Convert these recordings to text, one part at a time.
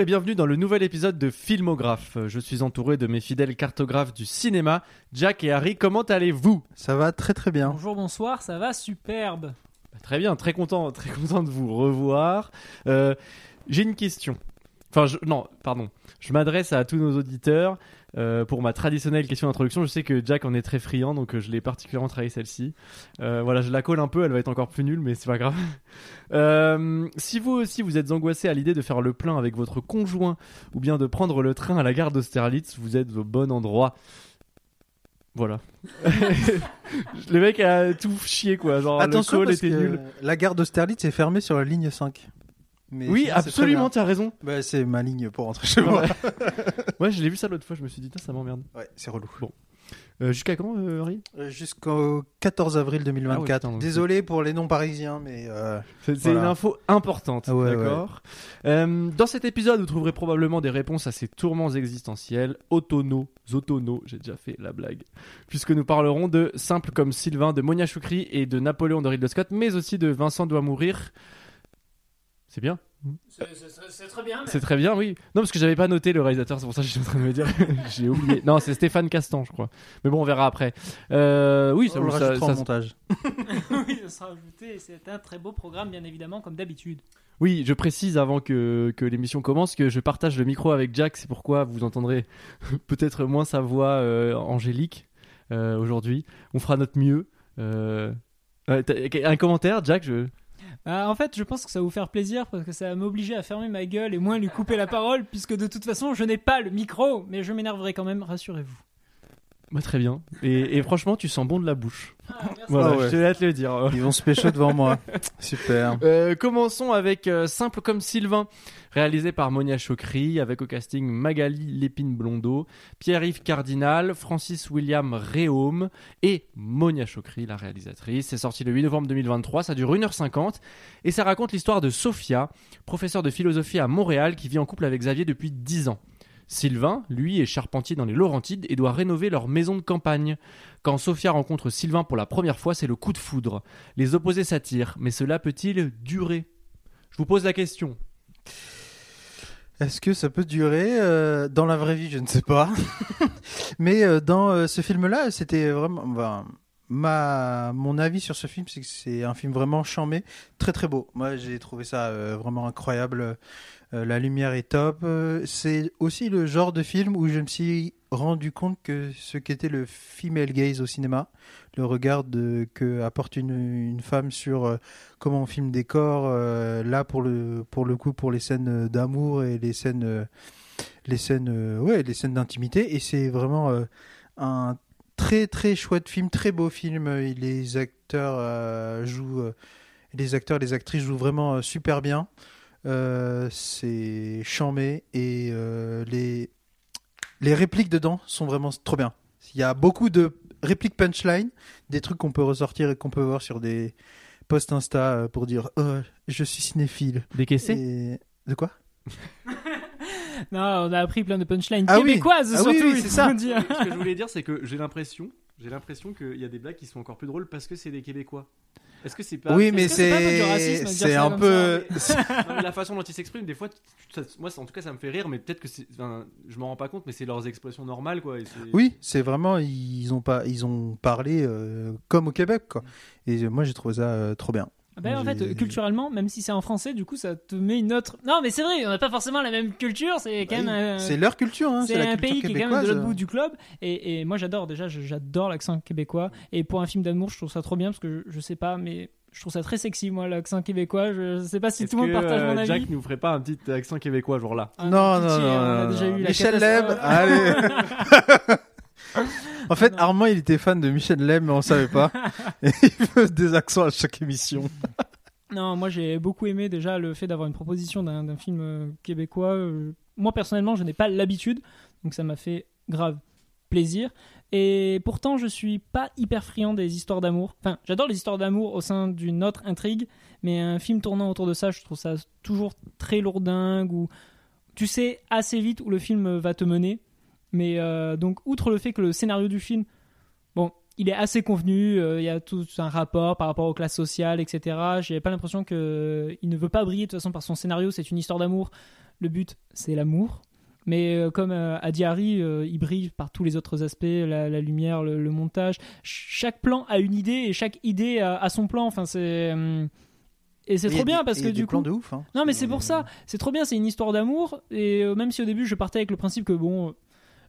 Bonjour et bienvenue dans le nouvel épisode de Filmographe. Je suis entouré de mes fidèles cartographes du cinéma, Jack et Harry. Comment allez-vous? Ça va très très bien. Bonjour, bonsoir, ça va superbe. Bah, Très bien, très content, très content de vous revoir. Euh, J'ai une question. Enfin, je- non, pardon. Je m'adresse à tous nos auditeurs euh, pour ma traditionnelle question d'introduction. Je sais que Jack en est très friand, donc euh, je l'ai particulièrement travaillé celle-ci. Euh, voilà, je la colle un peu, elle va être encore plus nulle, mais c'est pas grave. Euh, si vous aussi vous êtes angoissé à l'idée de faire le plein avec votre conjoint ou bien de prendre le train à la gare d'Austerlitz, vous êtes au bon endroit. Voilà. le mec a tout chié quoi. Genre Attention le call parce était que nul. la gare d'Austerlitz est fermée sur la ligne 5. Mais Oui, sinon, absolument, tu as raison. Bah, c'est ma ligne pour rentrer chez moi. Ouais, je l'ai vu ça l'autre fois, je me suis dit, ça m'emmerde. Ouais, c'est relou. Euh, Jusqu'à quand, euh, Euh, Jusqu'au 14 avril Ah 2024. ouais, putain, donc Désolé pour les non-parisiens, mais euh, C'est Voilà. une info importante, Ah ouais, d'accord? Dans cet épisode, vous trouverez probablement des réponses à ces tourments existentiels, autonos, autonos, j'ai déjà fait la blague, puisque nous parlerons de simples comme Sylvain, de Monia Choukri et de Napoléon de Ridley Scott, mais aussi de Vincent doit mourir. C'est bien C'est très bien. C'est très bien, oui. Non, parce que j'avais pas noté le réalisateur, c'est pour ça que j'étais en train de me dire. J'ai oublié. Non, c'est Stéphane Castan, je crois. Mais bon, on verra après. Euh, oui, ça, on le ça- rajoutera ça- en montage. oui, ça sera ajouté. C'est un très beau programme, bien évidemment, comme d'habitude. Oui, je précise avant que, que l'émission commence que je partage le micro avec Jack, c'est pourquoi vous entendrez peut-être moins sa voix euh, angélique euh, aujourd'hui. On fera notre mieux. Un commentaire, Jack je... Ah, en fait, je pense que ça va vous faire plaisir parce que ça va m'obliger à fermer ma gueule et moins lui couper la parole, puisque de toute façon, je n'ai pas le micro. Mais je m'énerverai quand même, rassurez-vous. Bah, Très bien. Et, et franchement, tu sens bon de la bouche. Ah, merci. Voilà, Ah ouais. je te laisse le dire. Ils vont se pécho devant moi. Super. Euh, commençons avec euh, Simple comme Sylvain, réalisé par Monia Chokri, avec au casting Magali Lépine Blondeau, Pierre-Yves Cardinal, Francis William Réaume et Monia Chokri, la réalisatrice. C'est sorti le 8 novembre 2023, ça dure 1h50 et ça raconte l'histoire de Sophia, professeure de philosophie à Montréal qui vit en couple avec Xavier depuis 10 ans. Sylvain, lui, est charpentier dans les Laurentides et doit rénover leur maison de campagne. Quand Sophia rencontre Sylvain pour la première fois, c'est le coup de foudre. Les opposés s'attirent, mais cela peut-il durer? Je vous pose la question. Est-ce que ça peut durer euh, dans la vraie vie? Je ne sais pas. Mais euh, dans euh, ce film-là, c'était vraiment. ma, mon avis sur ce film, c'est que c'est un film vraiment charmé, très très beau. Moi, j'ai trouvé ça vraiment incroyable. Euh, la lumière est top. Euh, c'est aussi le genre de film où je me suis rendu compte que ce qu'était le female gaze au cinéma, le regard de, que apporte une, femme sur euh, comment on filme des corps, là pour le, pour le coup pour les scènes d'amour et les scènes, les scènes, ouais, les scènes d'intimité. Et c'est vraiment un très très chouette film, très beau film. Les acteurs jouent, les acteurs, les actrices jouent vraiment super bien. Euh, c'est charmé et euh, les les répliques dedans sont vraiment trop bien. Il y a beaucoup de répliques punchline, des trucs qu'on peut ressortir et qu'on peut voir sur des posts Insta euh, pour dire oh, je suis cinéphile. Décaissé Et... De quoi? Non, on a appris plein de punchlines Ah oui. Ah oui, surtout. oui, c'est ça. dire. Ce que je voulais dire, c'est que j'ai l'impression, j'ai l'impression qu'il y a des blagues qui sont encore plus drôles parce que c'est des Québécois. Est-ce que c'est pas Oui, mais c'est c'est un peu. La façon dont ils s'expriment, des fois, moi, en tout cas, ça me fait rire, mais peut-être que c'est, je m'en rends pas compte, mais c'est leurs expressions normales, quoi. Oui, c'est vraiment ils ont pas ils ont parlé euh, comme au Québec quoi. Et moi j'ai trouvé ça euh, trop bien. Ah ben, en fait, culturellement, même si c'est en français, du coup, ça te met une autre. Non, mais c'est vrai, on n'a pas forcément la même culture. C'est quand même. euh, C'est leur culture, hein, c'est un culture pays qui est quand même de l'autre bout du globe. Et, et moi, j'adore, déjà, j'adore l'accent québécois. Et pour un film d'amour, je trouve ça trop bien parce que je, je sais pas, mais je trouve ça très sexy, moi, l'accent québécois. Je sais pas si tout le monde partage mon euh, avis. Jack nous ferait pas un petit accent québécois, genre là Ah, Non, non, non, Michel. Leb, allez. En fait. Armand, il était fan de Michel Leb, mais on savait pas. Et il fait des accents à chaque émission. Non, moi j'ai beaucoup aimé déjà le fait d'avoir une proposition d'un d'un film euh, québécois. Euh, Moi personnellement, je n'ai pas l'habitude, donc ça m'a fait grave plaisir. Et pourtant, je suis pas hyper friand des histoires d'amour. Enfin, j'adore les histoires d'amour au sein d'une autre intrigue, mais un film tournant autour de ça, je trouve ça toujours très lourdingue ou tu sais assez vite où le film va te mener. Mais euh, donc, outre le fait que le scénario du film, bon, il est assez convenu, euh, il y a tout un rapport par rapport aux classes sociales, etc. J'ai pas l'impression que il ne veut pas briller de toute façon par son scénario, c'est une histoire d'amour le but c'est l'amour. Mais euh, comme a dit Harry, il brille par tous les autres aspects, la, la lumière, le, le montage. Ch- chaque plan a une idée et chaque idée a, a son plan. Enfin, c'est hum, et c'est trop bien parce que du coup, de ouf. hein. non, mais c'est pour ça. C'est trop bien. C'est une histoire d'amour. Et même si au début, je partais avec le principe que bon,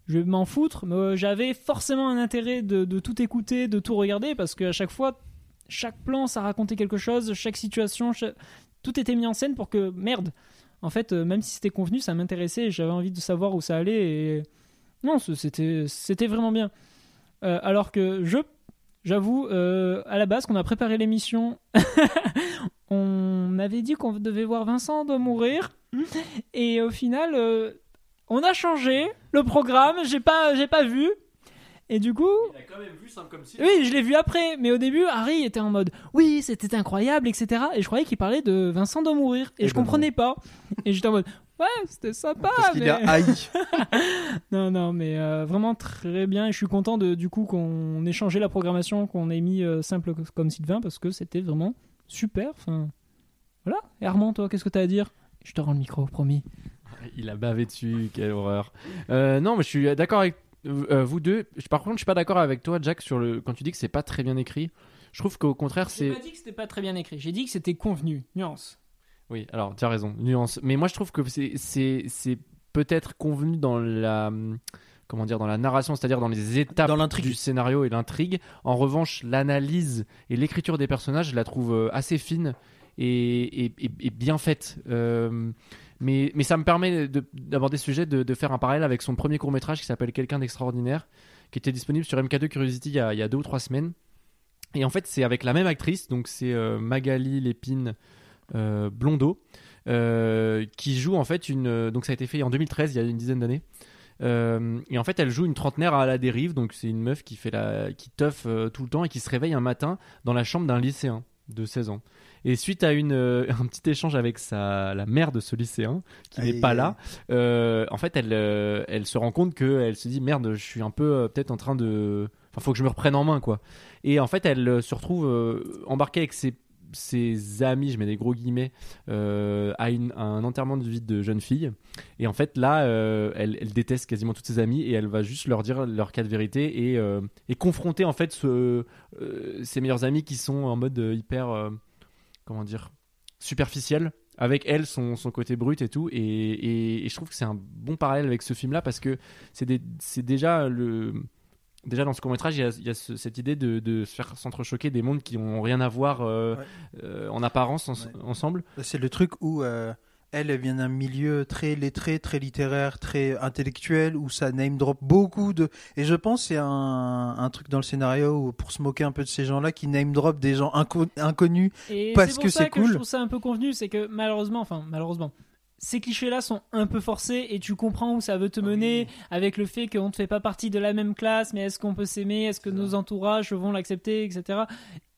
je vais m'en foutre, mais euh, j'avais forcément un intérêt de, tout écouter, de tout regarder, parce qu'à chaque fois, chaque plan, ça racontait quelque chose. Chaque situation, tout était mis en scène pour que merde. En fait, euh, même si c'était convenu, ça m'intéressait. J'avais envie de savoir où ça allait. Et non, c'était vraiment bien. Euh, alors que je J'avoue, à la base, qu'on a préparé l'émission, on avait dit qu'on devait voir Vincent de mourir, et au final, on a changé le programme. J'ai pas, j'ai pas vu, et du coup, Il a quand même vu simple comme si. oui, je l'ai vu après. Mais au début, Harry était en mode, oui, c'était incroyable, etc. Et je croyais qu'il parlait de Vincent de mourir, et je ben comprenais pas. Et j'étais en mode, ouais, c'était sympa. Parce qu'il mais- a haï. non, non, mais euh, vraiment très bien. Et je suis content de, du coup qu'on ait changé la programmation, qu'on ait mis euh, simple comme Sylvain, parce que c'était vraiment super. Enfin, voilà. Et Armand, toi, qu'est-ce que t'as à dire? Je te rends le micro, promis. Il a bavé dessus, quelle horreur. Euh, non, mais je suis d'accord avec euh, vous deux. Je- Par contre, je suis pas d'accord avec toi, Jack, sur le quand tu dis que c'est pas très bien écrit. Je trouve qu'au contraire, J'ai c'est. pas dit que c'était pas très bien écrit. J'ai dit que c'était convenu. Nuance. Oui, alors tu as raison, nuance. Mais moi, je trouve que c'est peut-être convenu dans la comment dire dans la narration, c'est-à-dire dans les étapes Dans du scénario et l'intrigue. En revanche, l'analyse et l'écriture des personnages, je la trouve euh, assez fine et, et- et- et bien faite. Euh, mais, ça me permet de- d'aborder ce sujet, de, faire un parallèle avec son premier court métrage qui s'appelle Quelqu'un d'extraordinaire, qui était disponible sur MK2 Curiosity il y a, deux ou trois semaines. Et en fait, c'est avec la même actrice, donc c'est euh, Magali Lépine euh, Blondeau, euh, qui joue en fait une. euh, Donc ça a été fait en 2013, il y a une dizaine d'années. Et en fait, elle joue une trentenaire à la dérive, donc c'est une meuf qui fait la, qui teuf tout le temps et qui se réveille un matin dans la chambre d'un lycéen de 16 ans. Et suite à une, euh, un petit échange avec sa, la mère de ce lycéen, qui n'est pas là, euh, en fait, elle, euh, elle se rend compte que elle se dit merde, je suis un peu peut-être en train de, enfin, faut que je me reprenne en main, quoi. Et en fait, elle se retrouve embarquée avec ses, ses amis, je mets des gros guillemets, à, une- à un enterrement de vie de jeune fille. Et en fait, là, elle, elle déteste quasiment toutes ses amies et elle va juste leur dire leur cas de vérité et, et confronter en fait ce, ses meilleurs amis qui sont en mode hyper, comment dire, superficiel. Avec elle, son, son côté brut et tout. Et, et- et je trouve que c'est un bon parallèle avec ce film-là parce que c'est déjà le. Déjà dans ce court métrage, il y a, il y a ce- cette idée de, de se faire s'entrechoquer des mondes qui n'ont rien à voir euh, Ouais. euh, en apparence en- Ouais. ensemble. C'est le truc où euh, elle, elle vient d'un milieu très lettré, très littéraire, très intellectuel, où ça name drop beaucoup de. Et je pense que c'est un, un truc dans le scénario où, pour se moquer un peu de ces gens-là qui name drop des gens inco- inconnus. Et Parce c'est pour que ça c'est que cool. je trouve ça un peu convenu, c'est que malheureusement, enfin malheureusement, ces clichés-là sont un peu forcés et tu comprends où ça veut te Ah mener avec le fait qu'on ne fait pas partie de la même classe, mais est-ce qu'on peut s'aimer, est-ce que nos ça. entourages vont l'accepter, etc.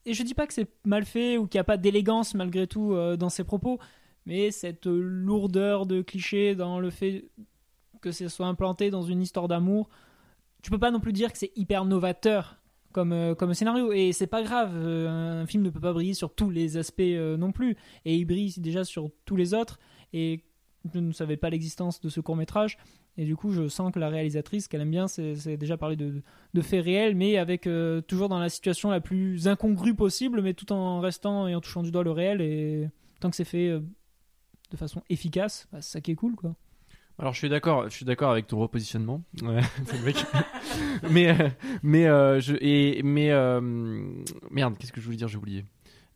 Et je dis pas que c'est mal fait ou qu'il n'y a pas d'élégance malgré tout euh, dans ses propos, mais cette lourdeur de clichés dans le fait que ce soit implanté dans une histoire d'amour, tu peux pas non plus dire que c'est hyper novateur comme, euh, comme scénario. Et c'est pas grave, euh, un film ne peut pas briller sur tous les aspects euh, non plus. Et il brille déjà sur tous les autres. Et je ne savais pas l'existence de ce court métrage. Et du coup, je sens que la réalisatrice, qu'elle aime bien, c'est déjà parler de, de faits réels, mais avec toujours dans la situation la plus incongrue possible, mais tout en restant et en touchant du doigt le réel. Et tant que c'est fait de façon efficace, bah, c'est ça qui est cool, quoi. Alors je suis d'accord, je suis d'accord avec ton repositionnement. Ouais, mais euh, mais euh, je et mais euh, merde, qu'est-ce que je voulais dire, j'ai oublié.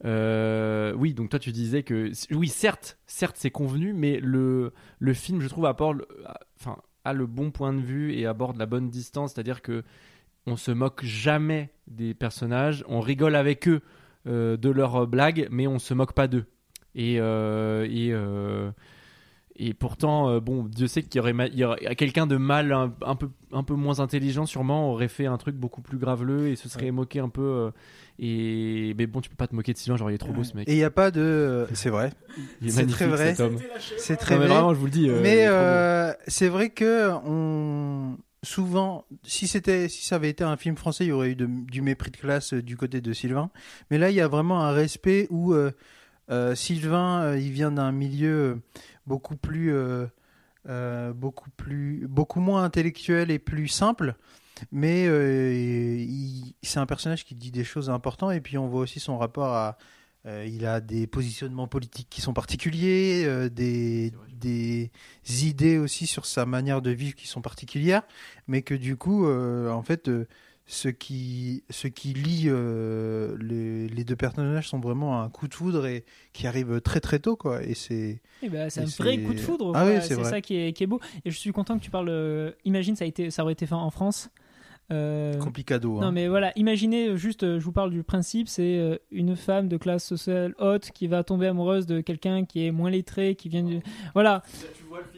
Euh, oui, donc toi tu disais que oui, certes, certes c'est convenu, mais le le film, je trouve, apporte, enfin, a le bon point de vue et aborde la bonne distance, c'est-à-dire que on se moque jamais des personnages, on rigole avec eux de leurs blagues, mais on se moque pas d'eux. Et euh, et euh, et pourtant, euh, bon, Dieu sait qu'il y aurait, y quelqu'un de mal, un, un peu, un peu moins intelligent, sûrement, aurait fait un truc beaucoup plus graveleux et se serait Ouais. moqué un peu. euh, et mais bon, tu peux pas te moquer de Sylvain, genre il est trop beau ce mec. Et il n'y a pas de. C'est vrai. C'est très vrai. C'est très Non, mais vrai. vraiment, je vous le dis. Mais euh, c'est vrai que on souvent, si c'était, si ça avait été un film français, il y aurait eu de- du mépris de classe euh, du côté de Sylvain. Mais là, il y a vraiment un respect où euh, Sylvain, euh, il vient d'un milieu euh, beaucoup plus euh, euh, beaucoup plus, beaucoup moins intellectuel et plus simple. Mais euh, c'est un personnage qui dit des choses importantes et puis on voit aussi son rapport à. euh, il a des positionnements politiques qui sont particuliers, euh, des, des idées aussi sur sa manière de vivre qui sont particulières, mais que du coup, euh, en fait, euh, ce qui, ce qui lie euh, les, les deux personnages sont vraiment un coup de foudre et qui arrive très très tôt, quoi. Et c'est Eh ben, c'est un vrai coup de foudre. Ah oui, c'est ça qui est, qui est beau. Et je suis content que tu parles. euh, imagine, ça, a été, ça aurait été fait en France. Euh, complicado. Non hein. mais voilà, imaginez euh, juste, euh, je vous parle du principe, c'est une femme de classe sociale haute qui va tomber amoureuse de quelqu'un qui est moins lettré, qui vient du... Voilà.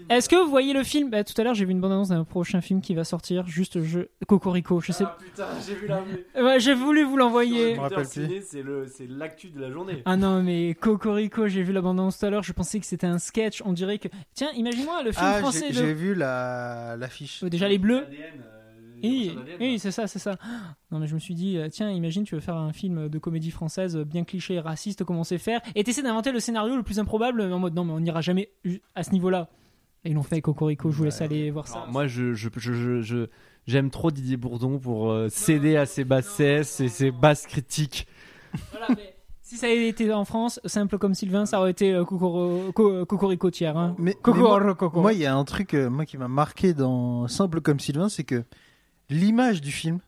Est-ce que vous voyez le film? Bah, Tout à l'heure j'ai vu une bande-annonce d'un prochain film qui va sortir, juste je... Cocorico, je sais Ah putain, j'ai vu la. Ouais, j'ai voulu vous l'envoyer. Je me rappelle plus. C'est le, c'est l'actu de la journée. Ah non mais Cocorico, j'ai vu la bande-annonce tout à l'heure, je pensais que c'était un sketch, on dirait que... Tiens, imagine-moi le film Ah, français j'ai de... j'ai vu la l'affiche. Euh, Déjà les bleus ADN, euh, Oui, oui c'est ça, c'est ça. Non, mais je me suis dit, euh, tiens, imagine, tu veux faire un film de comédie française bien cliché et raciste, comment c'est faire, et t'essaies d'inventer le scénario le plus improbable, en mode non, mais on n'ira jamais à ce niveau-là. Et ils l'ont fait avec Cocorico, je vous laisse aller voir ça. Moi, je, j'aime trop Didier Bourdon pour euh, céder à ses bassesses et ses basses critiques. Voilà, mais si ça avait été en France, simple comme Sylvain, ça aurait été euh, Cocorico tiers. Hein. Mais, mais moi, Coco. moi, il y a un truc euh, moi qui m'a marqué dans Simple comme Sylvain, c'est que l'image du film,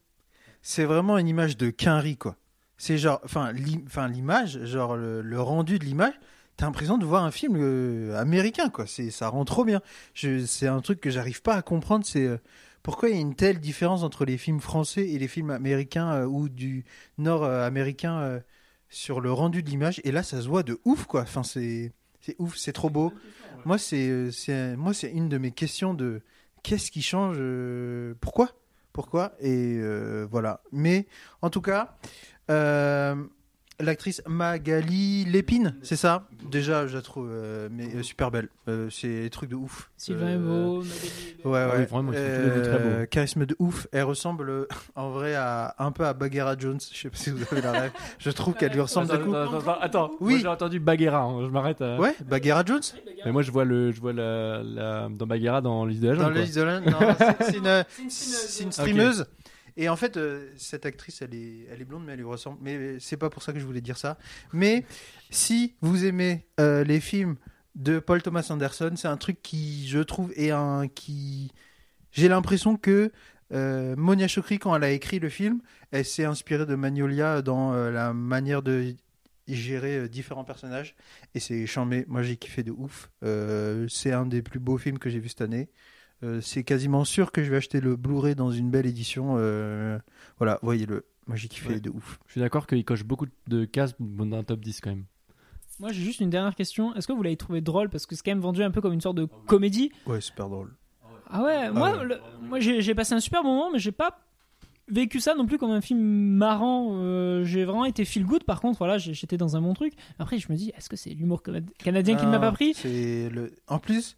c'est vraiment une image de quinri quoi. C'est genre, enfin, l'i- enfin l'image, genre le, rendu de l'image, t'as l'impression de voir un film euh, américain quoi. Ça rend trop bien. C'est un truc que j'arrive pas à comprendre, c'est euh, pourquoi il y a une telle différence entre les films français et les films américains euh, ou du nord américain sur le rendu de l'image. Et là, ça se voit de ouf quoi. Enfin, c'est, ouf, c'est trop beau. Moi, c'est, moi, c'est une de mes questions de qu'est-ce qui change, pourquoi, pourquoi, et euh, voilà. Mais en tout cas, euh, l'actrice Magali Lépine, c'est ça? Déjà, je la trouve euh, mais, euh, super belle. Euh, c'est des trucs de ouf. Sylvain est Euh, beau, Magali est belle. Ouais, Ah ouais. oui, vraiment, très beaux. Euh, Charisme de ouf. Elle ressemble en vrai à un peu à Bagheera Jones. Je sais pas si vous avez la rêve. Je trouve qu'elle lui ressemble Attends, coup. attends, attends, attends. Oui. J'ai entendu Bagheera. hein, Je m'arrête. à- Ouais, Bagheera Jones? Mais moi, je vois le, je vois la, la- dans Bagheera dans l'île de la Dans jungle. la liste de non, c'est- une, C'est une c'est une streameuse. streameuse. Et en fait, euh, cette actrice, elle est, elle est blonde, mais elle lui ressemble. Mais c'est pas pour ça que je voulais dire ça. Mais si vous aimez euh, les films de Paul Thomas Anderson, c'est un truc qui, je trouve, est un qui. J'ai l'impression que euh, Monia Chokri, quand elle a écrit le film, elle s'est inspirée de Magnolia dans la manière de gérer différents personnages. Et c'est chambé. Moi, j'ai kiffé de ouf. C'est un des plus beaux films que j'ai vu cette année. Euh, c'est quasiment sûr que je vais acheter le Blu-ray dans une belle édition. euh, voilà, voyez-le. Moi, j'ai kiffé Ouais. de ouf. Je suis d'accord qu'il coche beaucoup de cases dans un top 10 quand même. Moi j'ai juste une dernière question. Est-ce que vous l'avez trouvé drôle? Parce que c'est quand même vendu un peu comme une sorte de comédie. Ouais, super drôle. Ah ouais, moi, ouais. le- moi j'ai j'ai passé un super moment, mais j'ai pas vécu ça non plus comme un film marrant. Euh, j'ai vraiment été feel good. Par contre, voilà, j'étais dans un bon truc. Après, je me dis, est-ce que c'est l'humour cana- canadien qui ne m'a Ah, pas pris? C'est le. En plus,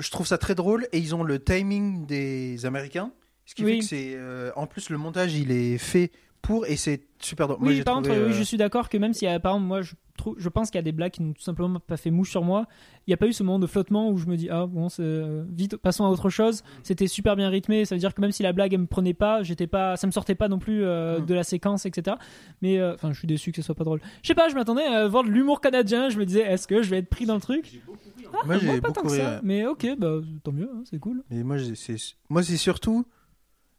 je trouve ça très drôle et ils ont le timing des Américains, ce qui Oui. fait que c'est. euh, en plus, le montage, il est fait pour et c'est super drôle. Oui, par trouvé, contre, oui, euh, je suis d'accord que même y a, par exemple, moi, je, trouve, je pense qu'il y a des blagues qui n'ont tout simplement pas fait mouche sur moi. Il n'y a pas eu ce moment de flottement où je me dis, ah bon, euh, vite, passons à autre chose. C'était super bien rythmé. Ça veut dire que même si la blague elle me prenait pas, j'étais pas, ça me sortait pas non plus euh, Mm. de la séquence, etc. Mais euh, enfin, je suis déçu que ce soit pas drôle. Je sais pas, je m'attendais à voir de l'humour canadien. Je me disais, est-ce que je vais être pris dans le truc? Ah, Moi, j'ai pas tant beaucoup que ça. Mais ok, bah tant mieux, hein, c'est cool. Mais moi, c'est surtout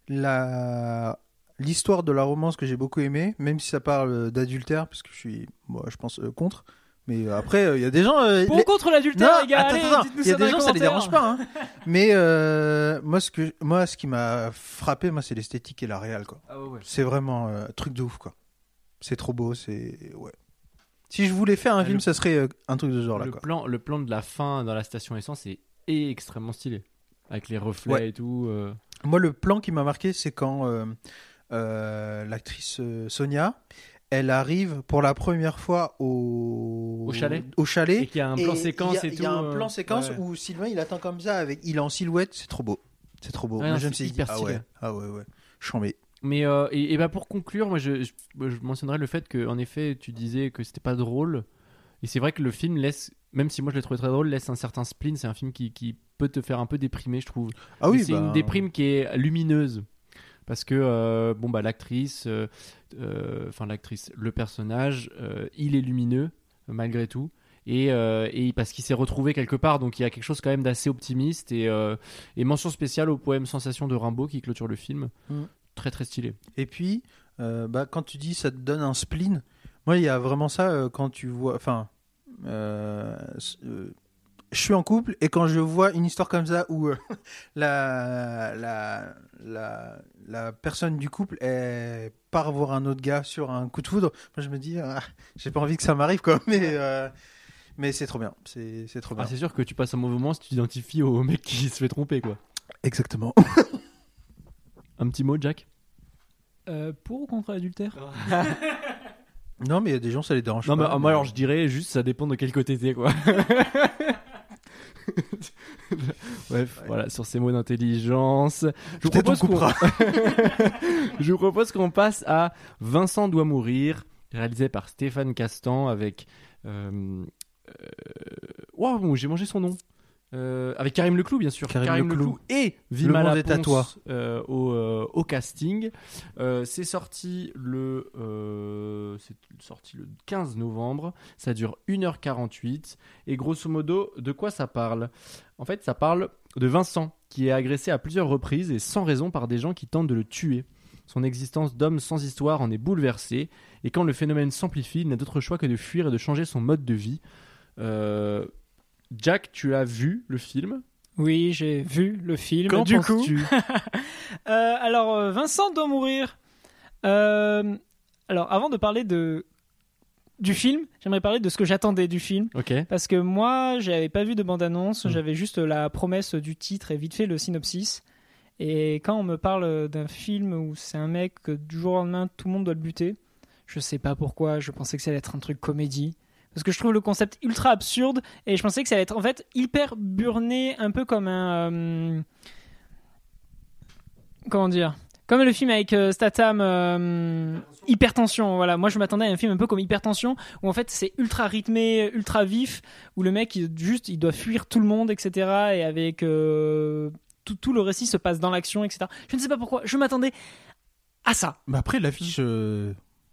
la l'histoire de la romance que j'ai beaucoup aimé, même si ça parle d'adultère, parce que je suis, moi, je pense euh, contre. Mais euh, après, euh, il y a des gens. euh, Pour les- contre l'adultère, les gars il y a des gens, ça les dérange pas. hein. Mais euh, moi, ce que, moi, ce qui m'a frappé, moi, c'est l'esthétique et la réal, quoi. Ah ouais, C'est vraiment euh, un truc de ouf, quoi. C'est trop beau, c'est ouais. Si je voulais faire un Ah, film, le- ça serait euh, un truc de ce genre là, le, quoi. plan, le plan de la fin dans la station essence est, extrêmement stylé. Avec les reflets Ouais. et tout. euh. Moi, le plan qui m'a marqué, c'est quand euh, euh, l'actrice euh, Sonia, elle arrive pour la première fois au, Au chalet. Au chalet. Et qu'il y a un plan il séquence et Il tout. y a un euh, plan séquence ouais. où Sylvain il attend comme ça avec il est en silhouette, c'est trop beau. C'est trop beau. Ouais, Moi non, je me suis dit ah ouais, ah ouais ouais. Chambé. Mais euh, et, et bah pour conclure, moi je, je, je mentionnerais le fait que en effet tu disais que c'était pas drôle. Et c'est vrai que le film laisse, même si moi je l'ai trouvé très drôle, laisse un certain spleen. C'est un film qui, qui peut te faire un peu déprimer, je trouve. Ah oui, c'est bah, une déprime qui est lumineuse. Parce que, euh, bon, bah, l'actrice, euh, euh, enfin, l'actrice, le personnage, il est lumineux, malgré tout. Et, et parce qu'il s'est retrouvé quelque part, donc il y a quelque chose quand même d'assez optimiste. Et, et mention spéciale au poème Sensation de Rimbaud qui clôture le film. Mm. Très, très stylé. Et puis, bah, quand tu dis ça te donne un spleen, moi, il y a vraiment ça quand tu vois. Enfin, euh, je suis en couple et quand je vois une histoire comme ça où euh, la, la, la, la personne du couple est, part voir un autre gars sur un coup de foudre, moi, je me dis, ah, j'ai pas envie que ça m'arrive, quoi. Mais, euh, mais c'est trop bien. C'est c'est trop bien. Ah, c'est sûr que tu passes un mauvais moment si tu t'identifies au mec qui se fait tromper, quoi. Exactement. Un petit mot, Jack? Euh, pour ou contre l'adultère non, mais il y a des gens, ça les dérange Non, pas. mais euh, moi, alors je dirais juste, ça dépend de quel côté t'es, quoi. Bref, voilà, sur ces mots d'intelligence. Je vous propose qu'on- coupera. Je vous propose qu'on passe à Vincent doit mourir, réalisé par Stéphane Castan avec. Euh, euh, Waouh, j'ai mangé son nom. Euh, avec Karim Leclou, bien sûr. Karim Leclou. et Vilma Le à toi. euh, au, euh, au casting. C'est sorti le c'est sorti le 15 novembre. Ça dure 1h48 et grosso modo, de quoi ça parle? En fait, ça parle de Vincent qui est agressé à plusieurs reprises et sans raison par des gens qui tentent de le tuer. Son existence d'homme sans histoire en est bouleversée et quand le phénomène s'amplifie, il n'a d'autre choix que de fuir et de changer son mode de vie. Euh, Jack, tu as vu le film? Oui, j'ai vu le film. Qu'en du coup, Euh, alors euh, Vincent doit mourir. Euh, alors avant de parler de du film, j'aimerais parler de ce que j'attendais du film parce que moi, j'avais pas vu de bande-annonce, Mm. j'avais juste la promesse du titre et vite fait le synopsis. Et quand on me parle d'un film où c'est un mec que du jour au lendemain tout le monde doit le buter, je sais pas pourquoi, je pensais que ça allait être un truc comédie. Parce que je trouve le concept ultra absurde et je pensais que ça allait être en fait hyper burné, un peu comme un. euh, comment dire Comme le film avec euh, Statham, euh, Hypertension. Voilà, moi je m'attendais à un film un peu comme Hypertension où en fait c'est ultra rythmé, ultra vif, où le mec il, juste il doit fuir tout le monde, etc. Et avec. euh, tout, le récit se passe dans l'action, etc. Je ne sais pas pourquoi, je m'attendais à ça. Mais après, l'affiche,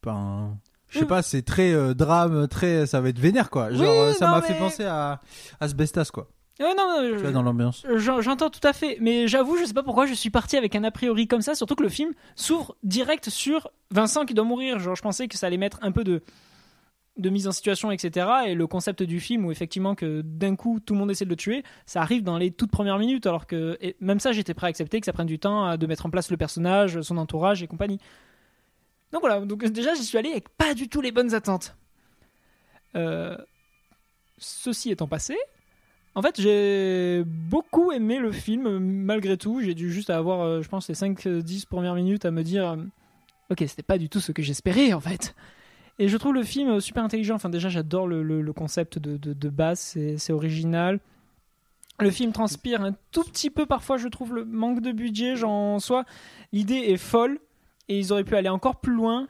ben, je sais Mm. pas, c'est très euh, drame, très, ça va être vénère, quoi. Genre, Oui, euh, ça m'a mais- fait penser à Asbestas, quoi. Euh, non, non, je- dans l'ambiance. J'en- J'entends tout à fait, mais j'avoue, je sais pas pourquoi je suis parti avec un a priori comme ça, surtout que le film s'ouvre direct sur Vincent qui doit mourir. Genre, je pensais que ça allait mettre un peu de, de mise en situation, etc. Et le concept du film où effectivement que d'un coup tout le monde essaie de le tuer, ça arrive dans les toutes premières minutes, alors que et même ça, j'étais prêt à accepter que ça prenne du temps à- de mettre en place le personnage, son entourage et compagnie. Donc voilà, donc déjà j'y suis allé avec pas du tout les bonnes attentes. Euh, ceci étant passé, en fait, j'ai beaucoup aimé le film malgré tout. J'ai dû juste avoir, euh, je pense, les 5-10 premières minutes à me dire euh, Ok, c'était pas du tout ce que j'espérais en fait. Et je trouve le film euh, super intelligent. Enfin, déjà, j'adore le, concept de, de, base, c'est original. Le film transpire un tout petit peu parfois, je trouve, le manque de budget. Genre, en soi, l'idée est folle et ils auraient pu aller encore plus loin.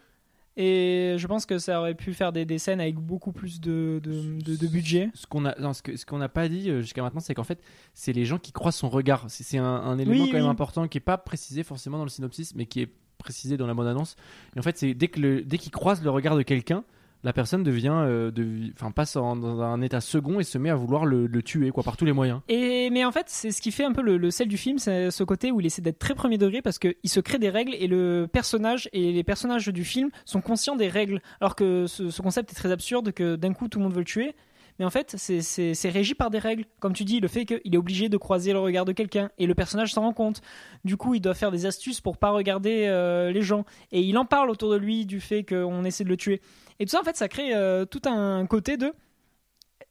Et je pense que ça aurait pu faire des, des scènes avec beaucoup plus de, de, de- de budget. Ce qu'on a, non, ce que- ce qu'on n'a pas dit euh, jusqu'à maintenant, c'est qu'en fait, c'est les gens qui croisent son regard. C'est c'est un, un élément Oui, quand même important qui est pas précisé forcément dans le synopsis, mais qui est précisé dans la bande annonce. Et en fait, c'est dès que le, dès qu'il croise le regard de quelqu'un, la personne devient, euh, enfin, passe dans un état second et se met à vouloir le, tuer, quoi, par tous les moyens. Et mais en fait, c'est ce qui fait un peu le, le sel du film, c'est ce côté où il essaie d'être très premier degré parce qu'il se crée des règles et le personnage et les personnages du film sont conscients des règles. Alors que ce, ce concept est très absurde que d'un coup tout le monde veut le tuer. Mais en fait, c'est- régi par des règles. Comme tu dis, le fait qu'il est obligé de croiser le regard de quelqu'un et le personnage s'en rend compte. Du coup, il doit faire des astuces pour pas regarder euh, les gens. Et il en parle autour de lui du fait qu'on essaie de le tuer. Et tout ça, en fait, ça crée euh, tout un côté de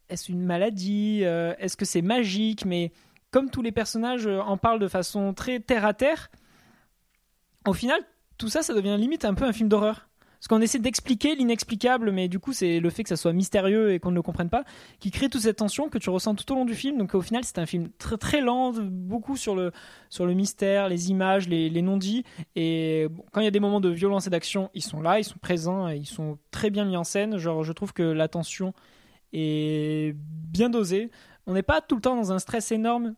est-ce une maladie Euh, Est-ce que c'est magique? Mais comme tous les personnages en parlent de façon très terre à terre, au final, tout ça, ça devient limite un peu un film d'horreur. Parce qu'on essaie d'expliquer l'inexplicable, mais du coup, c'est le fait que ça soit mystérieux et qu'on ne le comprenne pas qui crée toute cette tension que tu ressens tout au long du film. Donc au final, c'est un film très très lent, beaucoup sur le, sur le mystère, les images, les, non-dits. Et quand il y a des moments de violence et d'action, ils sont là, ils sont présents, ils sont très bien mis en scène. Genre, je trouve que la tension est bien dosée. On n'est pas tout le temps dans un stress énorme.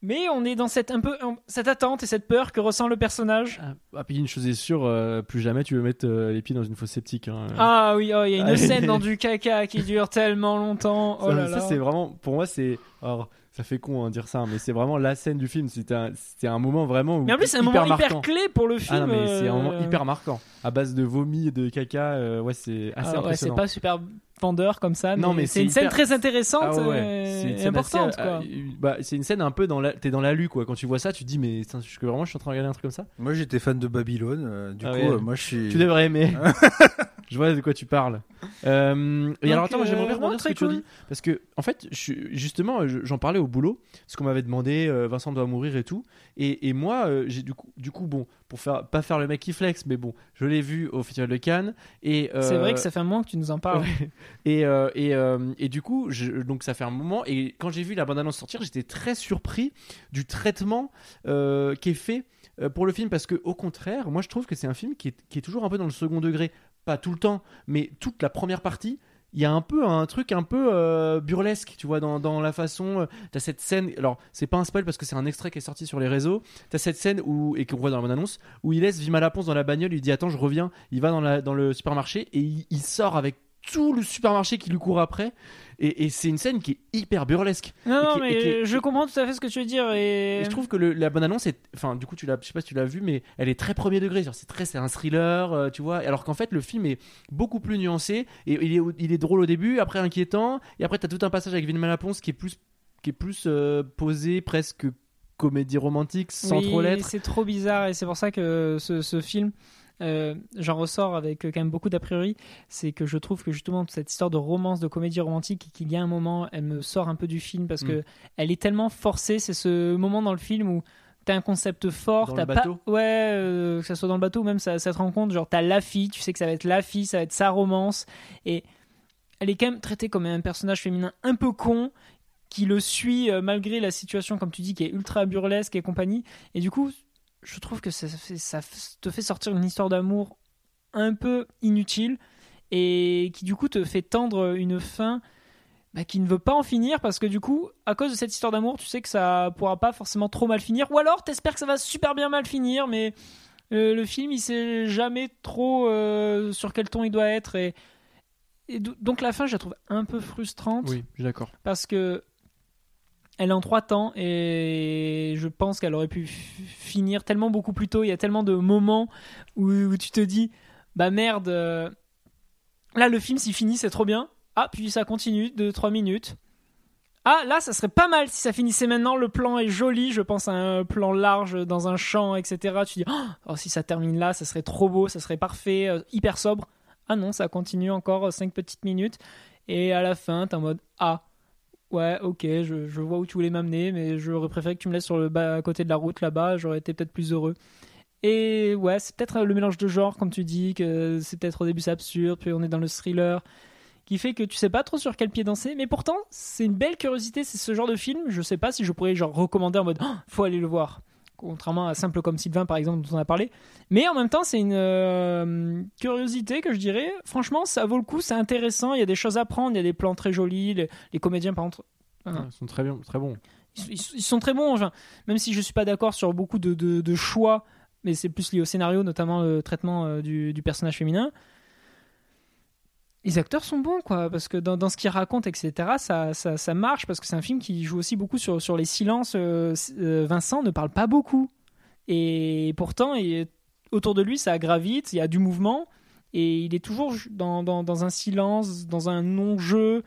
Mais on est dans cette, un peu, cette attente et cette peur que ressent le personnage. Ah, ah, puis une chose est sûre, euh, plus jamais tu veux mettre euh, les pieds dans une fosse septique. hein. Ah oui, oh, il y a une Ah, scène dans du caca qui dure tellement longtemps. Oh ça, là ça, là. c'est vraiment, pour moi, c'est. alors, ça fait con hein, dire ça, mais c'est vraiment la scène du film. C'était un, moment vraiment. où- Mais en plus, c'est un hyper moment hyper clé pour le film. Ah non, mais c'est un moment euh, hyper marquant. À base de vomi et de caca, euh, ouais, c'est assez ah ouais, c'est impressionnant. pas super vendeur comme ça, Non, mais, mais c'est une scène très intéressante Ah ouais, euh, c'est une et scène importante. euh, bah, c'est une scène un peu dans la. T'es dans la lue, quoi. Quand tu vois ça, tu te dis, mais je- vraiment, je suis en train de regarder un truc comme ça. Moi, j'étais fan de Babylone. euh, du Ah coup, ouais. euh, moi, je suis. Tu devrais aimer. je vois de quoi tu parles. Euh, et Donc, alors, attends, moi, j'aimerais bien euh, rebondir non, sur ce que très tu dit. Parce que, en fait, je justement, je- j'en parlais au boulot. Parce qu'on m'avait demandé, euh, Vincent doit mourir et tout. Et, et moi, euh, j'ai du coup, du coup, bon, pour faire, pas faire le mec qui flex, mais bon, je l'ai vu au Festival de Cannes. Et, C'est euh, vrai que ça fait un moment que tu nous en parles. Ouais. Et, euh, et, euh, et du coup, je- donc ça fait un moment. Et quand j'ai vu la bande-annonce sortir, j'étais très surpris du traitement euh, qui est fait euh, pour le film. Parce que, au contraire, moi je trouve que c'est un film qui est, qui est toujours un peu dans le second degré. Pas tout le temps, mais toute la première partie. Il y a un peu un truc un peu euh, burlesque, tu vois, dans, dans la façon. euh, T'as cette scène. Alors, c'est pas un spoil parce que c'est un extrait qui est sorti sur les réseaux. T'as cette scène où, et qu'on voit dans la bande-annonce où il laisse Vima Laponce dans la bagnole. Il dit Attends, je reviens. Il va dans, la, dans le supermarché et il, il sort avec tout le supermarché qui lui court après. Et, et c'est une scène qui est hyper burlesque. Non, non, qui- mais qui- je comprends tout à fait ce que tu veux dire. Et, Et je trouve que le- la bonne annonce est, enfin, du coup, tu l'as, je sais pas si tu l'as vu, mais elle est très premier degré. C'est très, c'est un thriller, euh, tu vois. Alors qu'en fait, le film est beaucoup plus nuancé et il est, il est drôle au début, après inquiétant, et après t'as tout un passage avec Vin Malaponce qui est plus, qui est plus euh, posé, presque comédie romantique, sans Oui, trop l'être. C'est trop bizarre et c'est pour ça que ce, ce film, euh, j'en ressors avec euh, quand même beaucoup d'a priori. C'est que je trouve que justement cette histoire de romance, de comédie romantique, qu'il y a un moment, elle me sort un peu du film parce Mm. que elle est tellement forcée. C'est ce moment dans le film où t'as un concept fort, t'as pas, ouais, euh, que ça soit dans le bateau ou même ça, ça te rend compte, genre t'as la fille, tu sais que ça va être la fille, ça va être sa romance et elle est quand même traitée comme un personnage féminin un peu con qui le suit euh, malgré la situation, comme tu dis, qui est ultra burlesque et compagnie. Et du coup, je trouve que ça, fait- ça te fait sortir une histoire d'amour un peu inutile et qui du coup te fait tendre une fin bah, qui ne veut pas en finir parce que du coup, à cause de cette histoire d'amour, tu sais que ça pourra pas forcément trop mal finir. Ou alors, t'espères que ça va super bien mal finir, mais euh, le film, il sait jamais trop euh, sur quel ton il doit être. Et, et do- donc la fin, je la trouve un peu frustrante Oui, je suis d'accord. parce que elle est en trois temps et je pense qu'elle aurait pu finir tellement beaucoup plus tôt. Il y a tellement de moments où, tu te dis bah merde, euh, là le film s'il finit c'est trop bien. Ah puis ça continue de 3 minutes. Ah là ça serait pas mal si ça finissait maintenant. Le plan est joli. Je pense à un plan large dans un champ etc. Tu dis oh si ça termine là ça serait trop beau, ça serait parfait, euh, hyper sobre. Ah non ça continue encore 5 petites minutes et à la fin t'es en mode ah Ouais, ok, je, vois où tu voulais m'amener, mais j'aurais préféré que tu me laisses sur le bas à côté de la route là-bas, j'aurais été peut-être plus heureux. Et ouais, c'est peut-être le mélange de genres, comme tu dis, que c'est peut-être au début c'est absurde, puis on est dans le thriller, qui fait que tu sais pas trop sur quel pied danser, mais pourtant c'est une belle curiosité, c'est ce genre de film, je sais pas si je pourrais genre recommander en mode Oh, faut aller le voir. Contrairement à Simple comme Sylvain par exemple dont on a parlé. Mais en même temps c'est une euh, curiosité que je dirais. Franchement ça vaut le coup, c'est intéressant, il y a des choses à prendre, il y a des plans très jolis, les, les comédiens par contre. Ouais, ils sont très bien, très bons. ils, ils- ils sont très bons. enfin, même si je suis pas d'accord sur beaucoup de, de- de choix, mais c'est plus lié au scénario, notamment le traitement euh, du, du personnage féminin. Les acteurs sont bons, quoi, parce que dans, dans ce qu'ils racontent, etc., ça, ça, ça marche, parce que c'est un film qui joue aussi beaucoup sur, sur les silences. euh, euh, Vincent ne parle pas beaucoup. Et pourtant, il- autour de lui, ça gravite, il y a du mouvement, et il est toujours dans, dans, dans un silence, dans un non-jeu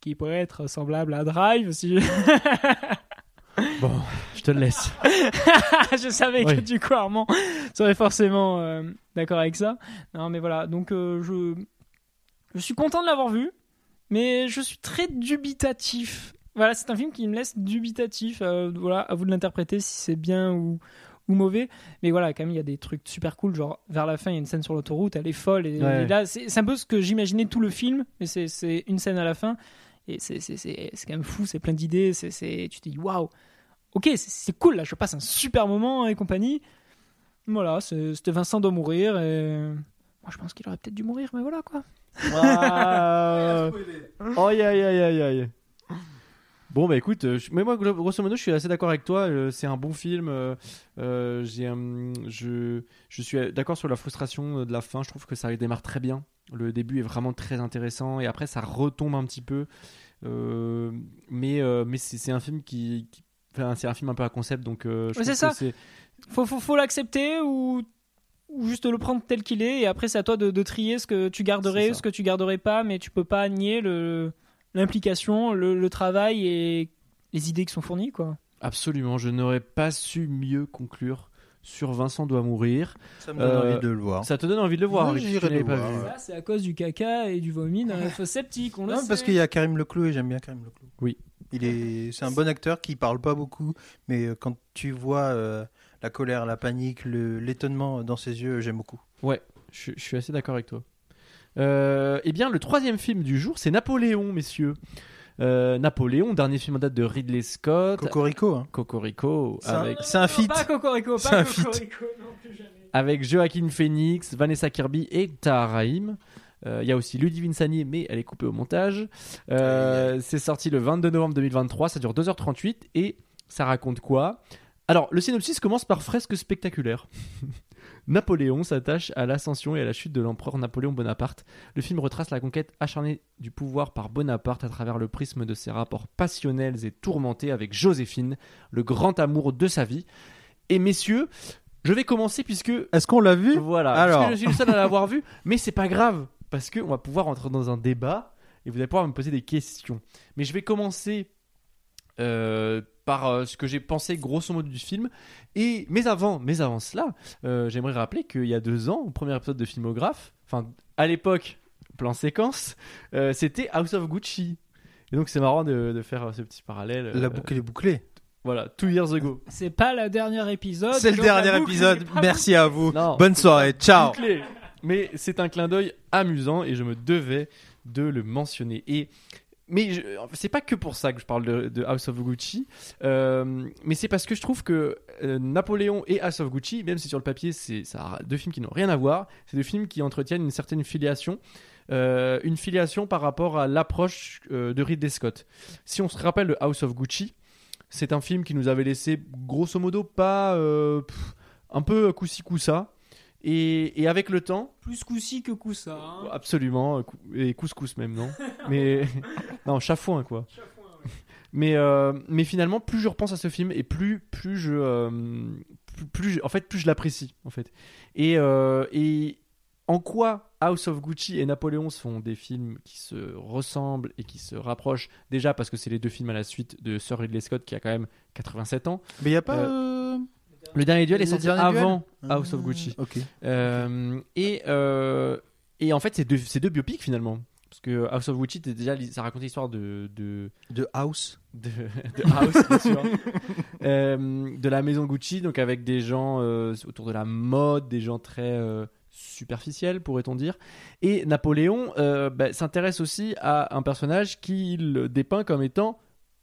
qui pourrait être semblable à Drive, si je... Bon, je te le laisse. je savais Oui. que du coup Armand serait forcément euh, d'accord avec ça. Non mais voilà, donc euh, je je suis content de l'avoir vu, mais je suis très dubitatif. Voilà, c'est un film qui me laisse dubitatif. euh, voilà, à vous de l'interpréter si c'est bien ou ou mauvais. Mais voilà, quand même, il y a des trucs super cool. Genre, vers la fin, il y a une scène sur l'autoroute, elle est folle. Et, Ouais. et là, c'est un peu ce que j'imaginais tout le film, mais c'est- une scène à la fin. Et c'est quand même fou, c'est plein d'idées. Tu te dis, waouh, ok, c'est- cool, là, je passe un super moment et compagnie. Voilà, c'était Vincent doit mourir. Et... Moi, je pense qu'il aurait peut-être dû mourir, mais voilà quoi. Ah. Aïe, aïe, aïe, aïe, aïe. Bon bah écoute, euh, je- mais moi grosso modo je suis assez d'accord avec toi. euh, c'est un bon film. euh, euh, je, je suis d'accord sur la frustration de la fin. Je trouve que ça démarre très bien. Le début est vraiment très intéressant et après ça retombe un petit peu. Mais mais c'est, un film qui, qui- enfin, c'est un film un peu à concept donc. je ça. c'est Faut, faut, faut l'accepter ou, ou juste le prendre tel qu'il est et après c'est à toi de, de trier ce que tu garderais, ce que tu garderais pas, mais tu peux pas nier le l'implication, le, le travail et les idées qui sont fournies quoi. absolument. Je n'aurais pas su mieux conclure sur Vincent doit mourir. Ça me donne Euh, envie de le voir. Ça te donne envie de le voir. Ouais, j'irai le pas voir, vu. ouais. Là c'est à cause du caca et du vomi dans la fosse septique, on le Non, sait. parce qu'il y a Karim Leclou et j'aime bien Karim Leclou. Oui. Il est, c'est un bon acteur qui parle pas beaucoup, mais euh, quand tu vois euh, la colère, la panique, le, l'étonnement dans ses yeux, j'aime beaucoup. Ouais, je, je suis assez d'accord avec toi. Euh, eh bien, le troisième film du jour, c'est Napoléon, messieurs. Euh, Napoléon, dernier film en date de Ridley Scott. Cocorico, hein. Cocorico, C'est un- avec, c'est un Non, feat. Pas Cocorico, C'est pas un feat. Cocorico, non plus jamais. avec Joaquin Phoenix, Vanessa Kirby et Tahar Rahim. Euh, Il y a aussi Ludivine Sagné, mais elle est coupée au montage. Euh, c'est sorti le 22 novembre 2023, ça dure 2h38 et ça raconte quoi? Alors, le synopsis commence par fresque spectaculaire. Napoléon s'attache à l'ascension et à la chute de l'empereur Napoléon Bonaparte. Le film retrace la conquête acharnée du pouvoir par Bonaparte à travers le prisme de ses rapports passionnels et tourmentés avec Joséphine, le grand amour de sa vie. Et messieurs, je vais commencer puisque Est-ce qu'on l'a vu? Voilà, Alors. parce que je suis le seul à l'avoir vu, mais c'est pas grave parce qu'on va pouvoir entrer dans un débat et vous allez pouvoir me poser des questions. Mais je vais commencer euh, par euh, ce que j'ai pensé grosso modo du film. Et mais avant, mais avant cela, euh, j'aimerais rappeler qu'il y a deux ans, au premier épisode de Filmographe, enfin à l'époque, plan séquence, euh, c'était House of Gucci. Et donc c'est marrant de, de faire ce petit parallèle. La boucle est bouclée. Voilà, two years ago. C'est pas le dernier épisode. C'est le dernier épisode. Merci à vous. Non. Bonne soirée. Ciao. bouclé. Mais c'est un clin d'œil amusant et je me devais de le mentionner. Et mais c'est pas que pour ça que je parle de, House of Gucci, euh, mais c'est parce que je trouve que euh, Napoléon et House of Gucci, même si sur le papier c'est deux films qui n'ont rien à voir, c'est deux films qui entretiennent une certaine filiation. euh, une filiation par rapport à l'approche de Ridley Scott. Si on se rappelle de House of Gucci, c'est un film qui nous avait laissé grosso modo pas un peu coup-ci coup-ça. Et, et avec le temps, Plus coup-ci que coup-ça. hein. absolument, euh, et couscous même, non Mais non, chafouin quoi. Mais, euh, mais finalement, plus je repense à ce film et plus, plus je, euh, plus, en fait, plus je l'apprécie en fait. Et, euh, et en quoi House of Gucci et Napoléon sont des films qui se ressemblent et qui se rapprochent? Déjà parce que c'est les deux films à la suite de Sir Ridley Scott qui a quand même 87 ans. Mais il y a pas. Le dernier duel est sorti avant House of Gucci. Euh, et, euh, et en fait, c'est deux, c'est deux biopics finalement. Parce que House of Gucci, déjà, ça racontait l'histoire de, de, De House. de, de House, bien sûr. Euh, de la maison Gucci, donc avec des gens autour de la mode, des gens très superficiels, pourrait-on dire. Et Napoléon euh, bah, s'intéresse aussi à un personnage qu'il dépeint comme étant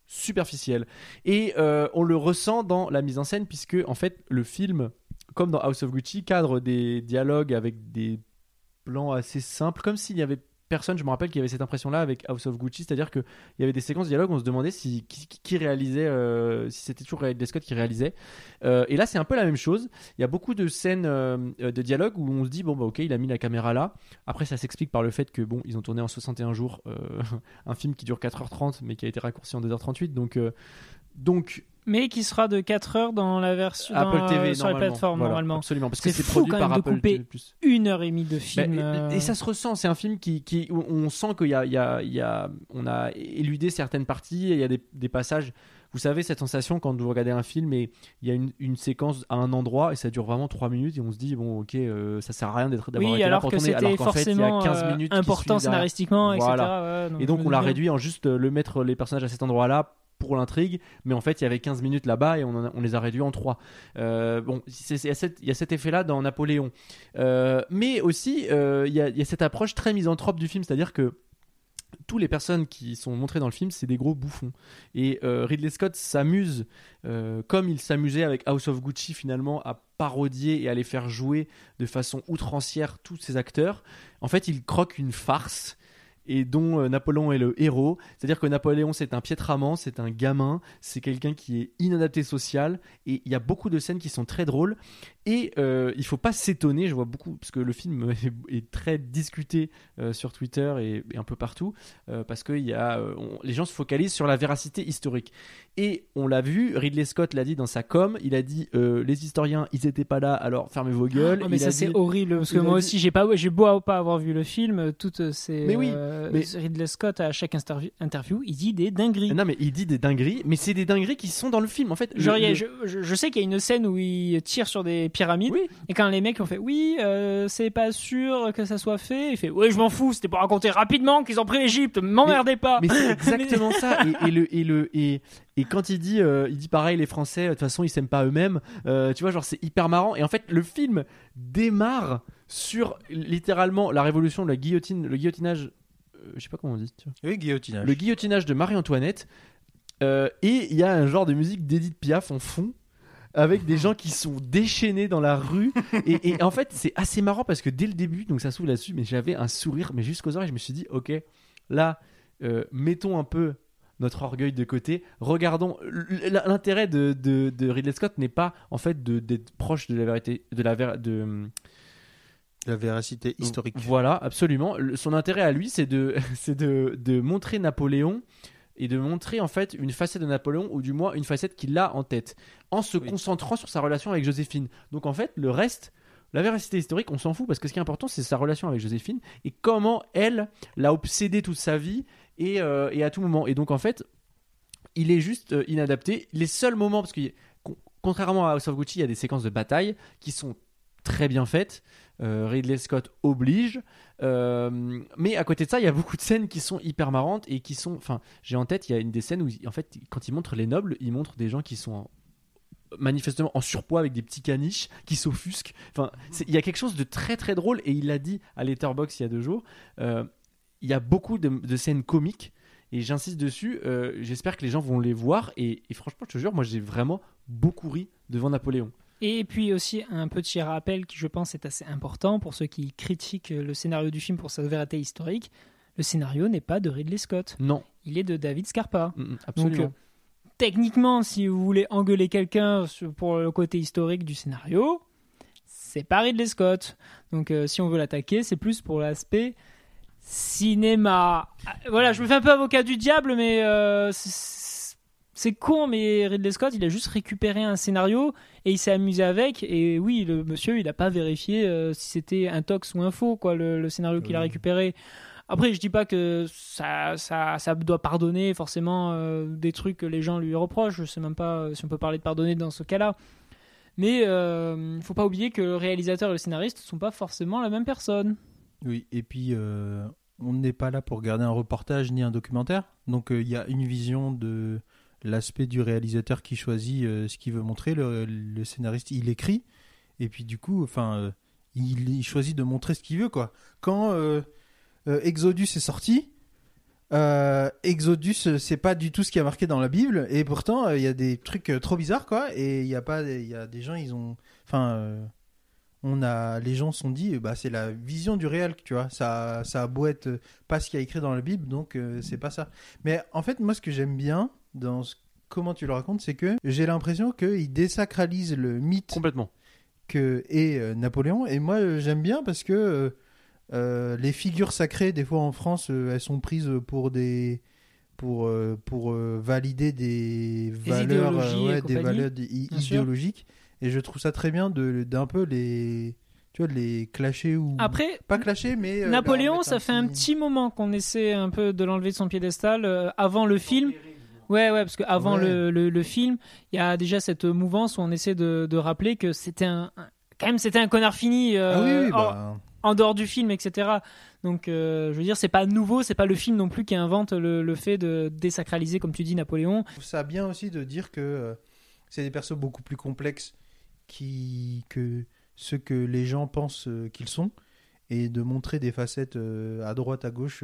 superficiel. Et euh, on le ressent dans la mise en scène, puisque en fait, le film, comme dans House of Gucci, cadre des dialogues avec des plans assez simples, comme s'il y avait personne, je me rappelle qu'il y avait cette impression-là avec House of Gucci, c'est-à-dire qu'il y avait des séquences de dialogue, on se demandait si, qui, réalisait, euh, si c'était toujours Ridley Scott qui réalisait. Euh, et là, c'est un peu la même chose. Il y a beaucoup de scènes euh, de dialogue où on se dit, bon, bah ok, il a mis la caméra là. Après, ça s'explique par le fait que, bon, ils ont tourné en 61 jours un film qui dure 4h30, mais qui a été raccourci en 2h38. Donc, donc Mais qui sera de 4 heures dans la version Apple dans, TV, euh, sur les plateformes Voilà, normalement. Absolument, parce que C'est produit quand par même de Apple couper. Une heure et demie de Bah, film. euh, Et ça se ressent, c'est un film qui, qui où on sent qu'il y a, il y a, il y a- on a éludé certaines parties, et il y a des, des passages. Vous savez cette sensation quand vous regardez un film et il y a une, une séquence à un endroit et ça dure vraiment 3 minutes et on se dit bon ok euh, ça sert à rien d'être d'avoir oui, été là alors pour que tourner alors qu'en fait il y a forcément 15 euh, minutes important derrière. scénaristiquement, Voilà. etc. Et donc on l'a réduit en juste euh, le mettre les personnages à cet endroit-là pour l'intrigue, mais en fait il y avait 15 minutes là-bas et on, les a réduits en 3. bon, c'est- c'est- il y y a cet effet-là dans Napoléon. Euh, mais aussi euh, il y, a, cette approche très misanthrope du film, c'est-à-dire que tous les personnes qui sont montrées dans le film, c'est des gros bouffons. Et euh, Ridley Scott s'amuse, euh, comme il s'amusait avec House of Gucci finalement, à parodier et à les faire jouer de façon outrancière tous ces acteurs. En fait, il croque une farce. Et dont euh, Napoléon est le héros. C'est-à-dire que Napoléon, c'est un piètre-amant, c'est un gamin, c'est quelqu'un qui est inadapté social, et il y a beaucoup de scènes qui sont très drôles. Et euh, il faut pas s'étonner, je vois beaucoup, parce que le film est, est très discuté euh, sur Twitter et, et un peu partout, euh, parce que y a, euh, on- les gens se focalisent sur la véracité historique. Et on l'a vu, Ridley Scott l'a dit dans sa com, il a dit les historiens, ils étaient pas là, alors fermez vos gueules. Ah, mais Il ça c'est horrible parce que moi dit- aussi j'ai pas j'ai beau pas avoir vu le film toutes ces Mais oui, mais- Ridley Scott à chaque interview, interview il dit des dingueries. Non mais il dit des dingueries, mais c'est des dingueries qui sont dans le film en fait. Genre, Le- il y a- le- je, je- je sais qu'il y a une scène où il tire sur des pyramides Oui. et quand les mecs ont fait oui euh, c'est pas sûr que ça soit fait il fait ouais je m'en fous c'était pour raconter rapidement qu'ils ont pris l'Égypte m'emmerdez pas Mais c'est exactement ça. Et, et le et le et, et quand il dit euh, il dit pareil les Français de toute façon ils s'aiment pas eux-mêmes. euh, tu vois genre c'est hyper marrant. Et en fait le film démarre sur littéralement la révolution de la guillotine, le guillotinage. euh, je sais pas comment on dit. tu vois. Oui, guillotinage. Le guillotinage de Marie-Antoinette. euh, et il y a un genre de musique d'Edith Piaf en fond. Avec des gens qui sont déchaînés dans la rue. Et, et en fait, c'est assez marrant parce que dès le début, donc ça s'ouvre là-dessus, mais j'avais un sourire, mais jusqu'aux oreilles, je me suis dit, ok, là, euh, mettons un peu notre orgueil de côté. Regardons. L'intérêt de, de, de Ridley Scott n'est pas en fait d'être proche de la vérité, de la ver- de La véracité historique. voilà, absolument. Le- Son intérêt à lui, c'est de, de, de montrer Napoléon et de montrer en fait une facette de Napoléon ou du moins une facette qu'il a en tête, en se Oui. concentrant sur sa relation avec Joséphine. Donc en fait, le reste, la véracité historique, on s'en fout parce que ce qui est important, c'est sa relation avec Joséphine et comment elle l'a obsédé toute sa vie et, euh, et à tout moment. Et donc en fait, il est juste euh, inadapté. Les seuls moments, parce que con- contrairement à House of Gucci, il y a des séquences de bataille qui sont très bien faites. Euh, Ridley Scott oblige. Euh, mais à côté de ça, il y a beaucoup de scènes qui sont hyper marrantes et qui sont. Enfin, j'ai en tête, il y a une des scènes où, en fait, quand il montre les nobles, il montre des gens qui sont en- manifestement en surpoids avec des petits caniches qui s'offusquent. Enfin, il y a quelque chose de très très drôle et il l'a dit à Letterboxd il y a deux jours. Euh, il y a beaucoup de, scènes comiques et j'insiste dessus. J'espère que les gens vont les voir et, et franchement, je te jure, moi j'ai vraiment beaucoup ri devant Napoléon. Et puis aussi un petit rappel qui je pense est assez important pour ceux qui critiquent le scénario du film pour sa vérité historique. Le scénario n'est pas de Ridley Scott, Non, il est de David Scarpa. Mm, mm, Donc absolument. euh, techniquement, si vous voulez engueuler quelqu'un pour le côté historique du scénario, c'est pas Ridley Scott. Donc euh, si on veut l'attaquer, c'est plus pour l'aspect cinéma. Ah, Voilà, je me fais un peu avocat du diable, mais euh, c'est con, mais Ridley Scott, il a juste récupéré un scénario et il s'est amusé avec. Et oui, le monsieur, il n'a pas vérifié euh, si c'était un tox ou un faux, quoi, le, le scénario qu'il a Oui. récupéré. Après, je dis pas que ça, ça, ça doit pardonner forcément euh, des trucs que les gens lui reprochent. Je sais même pas euh, si on peut parler de pardonner dans ce cas-là. Mais il faut pas oublier que le réalisateur et le scénariste sont pas forcément la même personne. Oui, et puis euh, on n'est pas là pour regarder un reportage ni un documentaire. Donc euh, il y a une vision de l'aspect du réalisateur qui choisit euh, ce qu'il veut montrer. Le, scénariste, il écrit. Et puis du coup, enfin, euh, il, choisit de montrer ce qu'il veut, quoi. Quand euh, Exodus est sorti, Exodus, c'est pas du tout ce qui a marqué dans la Bible. Et pourtant, il y a des trucs trop bizarres, quoi. Et il y a pas, il y a des gens, ils ont, enfin. on a, les gens se sont dit, bah, c'est la vision du réel, tu vois. Ça, ça a pas ce qu'il y a écrit dans la Bible, donc c'est pas ça. Mais en fait, moi, ce que j'aime bien dans ce- comment tu le racontes, c'est que j'ai l'impression qu'il désacralise le mythe Complètement. que est euh, Napoléon. Et moi, euh, j'aime bien parce que euh, les figures sacrées, des fois en France, euh, elles sont prises pour des pour euh, pour euh, valider des valeurs, idéologies et ouais, des valeurs sûr. idéologiques. Et je trouve ça très bien de d'un peu les tu vois les clasher ou Après, pas clasher, mais euh, Napoléon, ça fait un petit moment qu'on essaie un peu de l'enlever de son piédestal euh, avant le film. Ouais, ouais, parce qu'avant Ouais. le, le, le film, il y a déjà cette mouvance où on essaie de, de rappeler que c'était un, un- quand même c'était un connard fini euh, Ah oui, oui, en, bah, en dehors du film, etc. Donc, euh, je veux dire, c'est pas nouveau, c'est pas le film non plus qui invente le, le fait de désacraliser, comme tu dis, Napoléon. je trouve ça bien aussi de dire que euh, c'est des persos beaucoup plus complexes qui que ce que les gens pensent qu'ils sont et de montrer des facettes à droite à gauche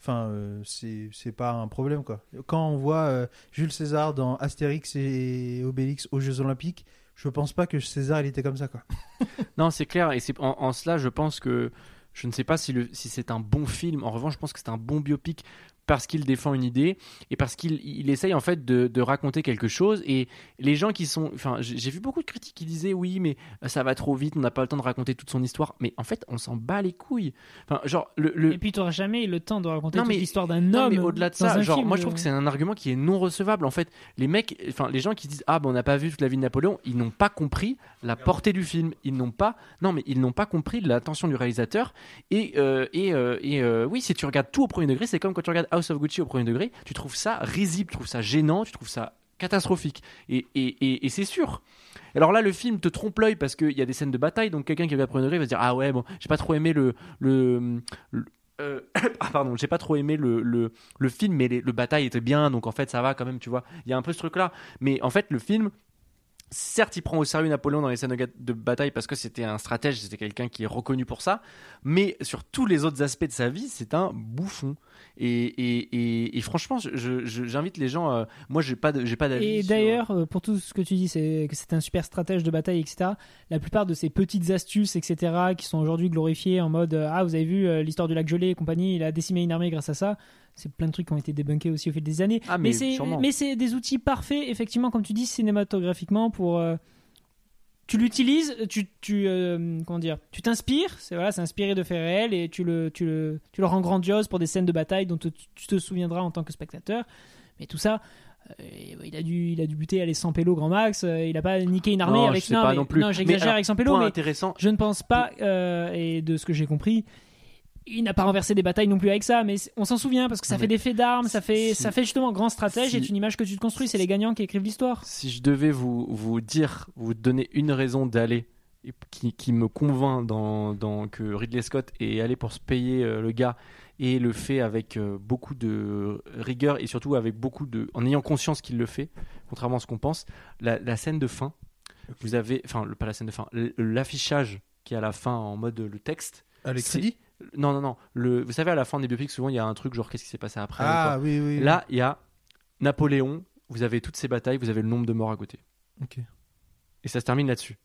enfin euh, c'est pas un problème quoi quand on voit euh, Jules César dans Astérix et Obélix aux Jeux Olympiques je pense pas que César était comme ça quoi Non, c'est clair. Et en, en cela, je pense que Je ne sais pas si, si c'est un bon film. En revanche, je pense que c'est un bon biopic parce qu'il défend une idée et parce qu'il il essaye en fait de, de raconter quelque chose. Et les gens qui sont, enfin, j'ai vu beaucoup de critiques qui disaient oui, mais ça va trop vite, on n'a pas le temps de raconter toute son histoire. Mais en fait, on s'en bat les couilles. Enfin, genre le, le- Et puis tu n'auras jamais le temps de raconter Non, toute mais- l'histoire d'un homme. mais au-delà de ça, genre, film, moi je trouve que c'est un argument qui est non recevable. En fait, les mecs, enfin, les gens qui disent ah ben on n'a pas vu toute la vie de Napoléon, ils n'ont pas compris la portée du film. Ils n'ont pas, non mais ils n'ont pas compris l'intention du réalisateur. Et et, euh, et, euh, et, euh, oui, si tu regardes tout au premier degré, c'est comme quand tu regardes House of Gucci au premier degré, tu trouves ça risible, tu trouves ça gênant, tu trouves ça catastrophique. Et, et, et, c'est sûr. Alors là, le film te trompe l'œil parce qu'il y a des scènes de bataille, donc quelqu'un qui au premier degré va se dire ah ouais bon, j'ai pas trop aimé le le, euh, ah, pardon, j'ai pas trop aimé le, le, film, mais le bataille était bien, donc en fait ça va quand même, tu vois. Il y a un peu ce truc-là. Mais en fait, le film, certes, il prend au sérieux Napoléon dans les scènes de, bataille parce que c'était un stratège, c'était quelqu'un qui est reconnu pour ça. Mais sur tous les autres aspects de sa vie, c'est un bouffon. Et, et, et, et franchement, j'invite les gens. euh, moi, j'ai pas, j'ai pas d'avis. Et d'ailleurs, euh, pour tout ce que tu dis, c'est que c'est un super stratège de bataille, etc. La plupart de ces petites astuces, etc., qui sont aujourd'hui glorifiées en mode euh, Ah, vous avez vu euh, l'histoire du lac gelé et compagnie, il a décimé une armée grâce à ça. C'est plein de trucs qui ont été débunkés aussi au fil des années. Ah, mais mais c'est des outils parfaits, effectivement, comme tu dis, cinématographiquement, pour. euh, tu l'utilises, tu, tu euh, comment dire, tu t'inspires, c'est voilà, c'est inspiré de faits réels et tu le, tu le, tu le rends grandiose pour des scènes de bataille dont tu, tu te souviendras en tant que spectateur. Mais tout ça, euh, il a dû, il a dû buter aller sans pélo grand max. il a pas niqué une armée Non, avec je sais pas mais- non plus. J'exagère avec sans pélo, Point mais intéressant. je ne pense pas, euh, et de ce que j'ai compris, il n'a pas renversé des batailles non plus avec ça, mais on s'en souvient parce que ça Non, fait des faits d'armes, ça fait, si- ça fait justement grand stratège et si- une image que tu te construis, c'est les gagnants qui écrivent l'histoire. Si je devais vous, vous dire, vous donner une raison d'aller et qui, qui me convainc dans, dans que Ridley Scott est allé pour se payer euh, le gars et le fait avec euh, beaucoup de rigueur et surtout avec beaucoup de en ayant conscience qu'il le fait contrairement à ce qu'on pense la, la scène de fin vous avez enfin pas la scène de fin l'affichage qui est à la fin en mode le texte Ah, les C'est- crédits non non non le vous savez à la fin des biopics souvent il y a un truc genre qu'est-ce qui s'est passé après Ah oui, oui. oui. là il y a Napoléon vous avez toutes ces batailles vous avez le nombre de morts à côté Ok. et ça se termine là-dessus.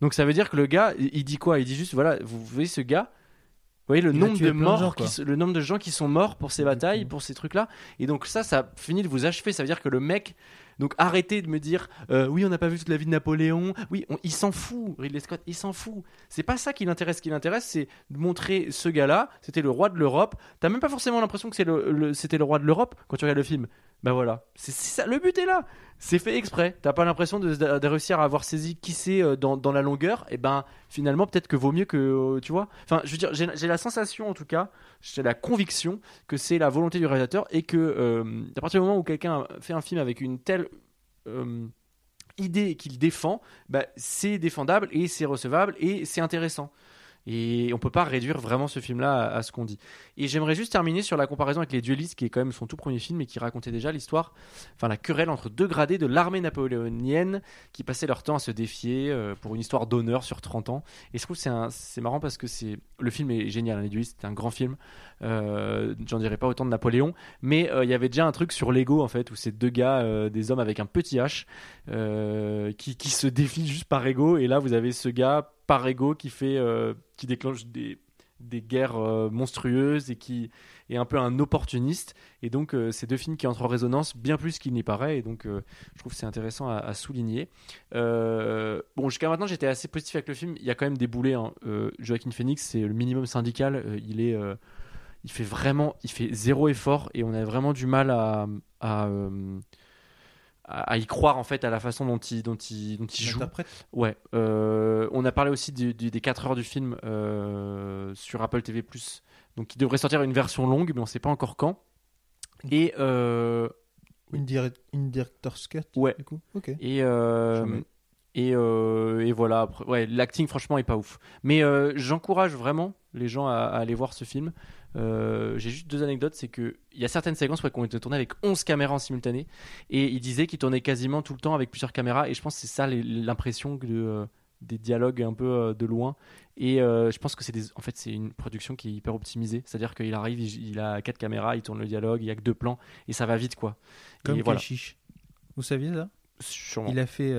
Donc ça veut dire que le gars, il dit quoi? Il dit juste, voilà, vous voyez ce gars, vous voyez le Il nombre de morts, gens, qui le nombre de gens qui sont morts pour ces batailles, pour ces trucs-là. Et donc ça, ça finit de vous achever. Ça veut dire que le mec, donc arrêtez de me dire, euh, oui, on n'a pas vu toute la vie de Napoléon. Oui, on- il s'en fout, Ridley Scott, il s'en fout. C'est pas ça qui l'intéresse. Ce qui l'intéresse, c'est de montrer ce gars-là. C'était le roi de l'Europe. T'as même pas forcément l'impression que c'est le, c'était le roi de l'Europe quand tu regardes le film. Ben voilà, c'est ça. Le but est là. C'est fait exprès. T'as pas l'impression de, réussir à avoir saisi qui c'est euh, dans, la longueur? Et ben finalement, peut-être que vaut mieux que euh, tu vois. Enfin, je veux dire, j'ai la sensation en tout cas, j'ai la conviction que c'est la volonté du réalisateur et que euh, à partir du moment où quelqu'un fait un film avec une telle idée qu'il défend, bah, c'est défendable et c'est recevable et c'est intéressant. Et on peut pas réduire vraiment ce film-là à, ce qu'on dit. Et j'aimerais juste terminer sur la comparaison avec Les Duelistes, qui est quand même son tout premier film et qui racontait déjà l'histoire, enfin la querelle entre deux gradés de l'armée napoléonienne qui passaient leur temps à se défier euh, pour une histoire d'honneur sur 30 ans. Et je trouve c'est c'est marrant parce que c'est le film est génial, hein, Les Duelistes, c'est un grand film. Euh, J'en dirais pas autant de Napoléon, mais euh, il y avait déjà un truc sur l'ego en fait, où c'est deux gars, des hommes avec un petit H, qui, qui se défient juste par ego. Et là, vous avez ce gars par ego qui fait, euh, qui déclenche des, guerres euh, monstrueuses et qui est un peu un opportuniste. Et donc, euh, c'est deux films qui entrent en résonance bien plus qu'il n'y paraît. Et donc, euh, je trouve c'est intéressant à, souligner. Bon, jusqu'à maintenant, j'étais assez positif avec le film. Il y a quand même des boulets. Hein. Joaquin Phoenix, c'est le minimum syndical. Il est. il fait vraiment, il fait zéro effort et on a vraiment du mal à, à- à y croire en fait à la façon dont il, dont il, dont il joue. L'interprète Ouais. euh, on a parlé aussi du- du- des 4 heures du film euh, sur Apple TV+. Donc il devrait sortir une version longue, mais on sait pas encore quand. Et euh, Une, direct, une director's cut Ouais. Du coup Ok. et euh. Et, euh, et voilà. Après, ouais, l'acting franchement est pas ouf. Mais euh, j'encourage vraiment les gens à, à aller voir ce film. Euh, J'ai juste deux anecdotes, c'est que il y a certaines séquences ouais, qui ont été tournées avec 11 caméras en simultané, et il disait qu'il tournait quasiment tout le temps avec plusieurs caméras, et je pense que c'est ça l'impression de des dialogues un peu de loin. Et je pense que c'est en fait c'est une production qui est hyper optimisée, c'est-à-dire qu'il arrive, il, il a quatre caméras, il tourne le dialogue, il y a que deux plans, et ça va vite quoi. Comme et voilà. Vous saviez ça? Sûrement. Il a fait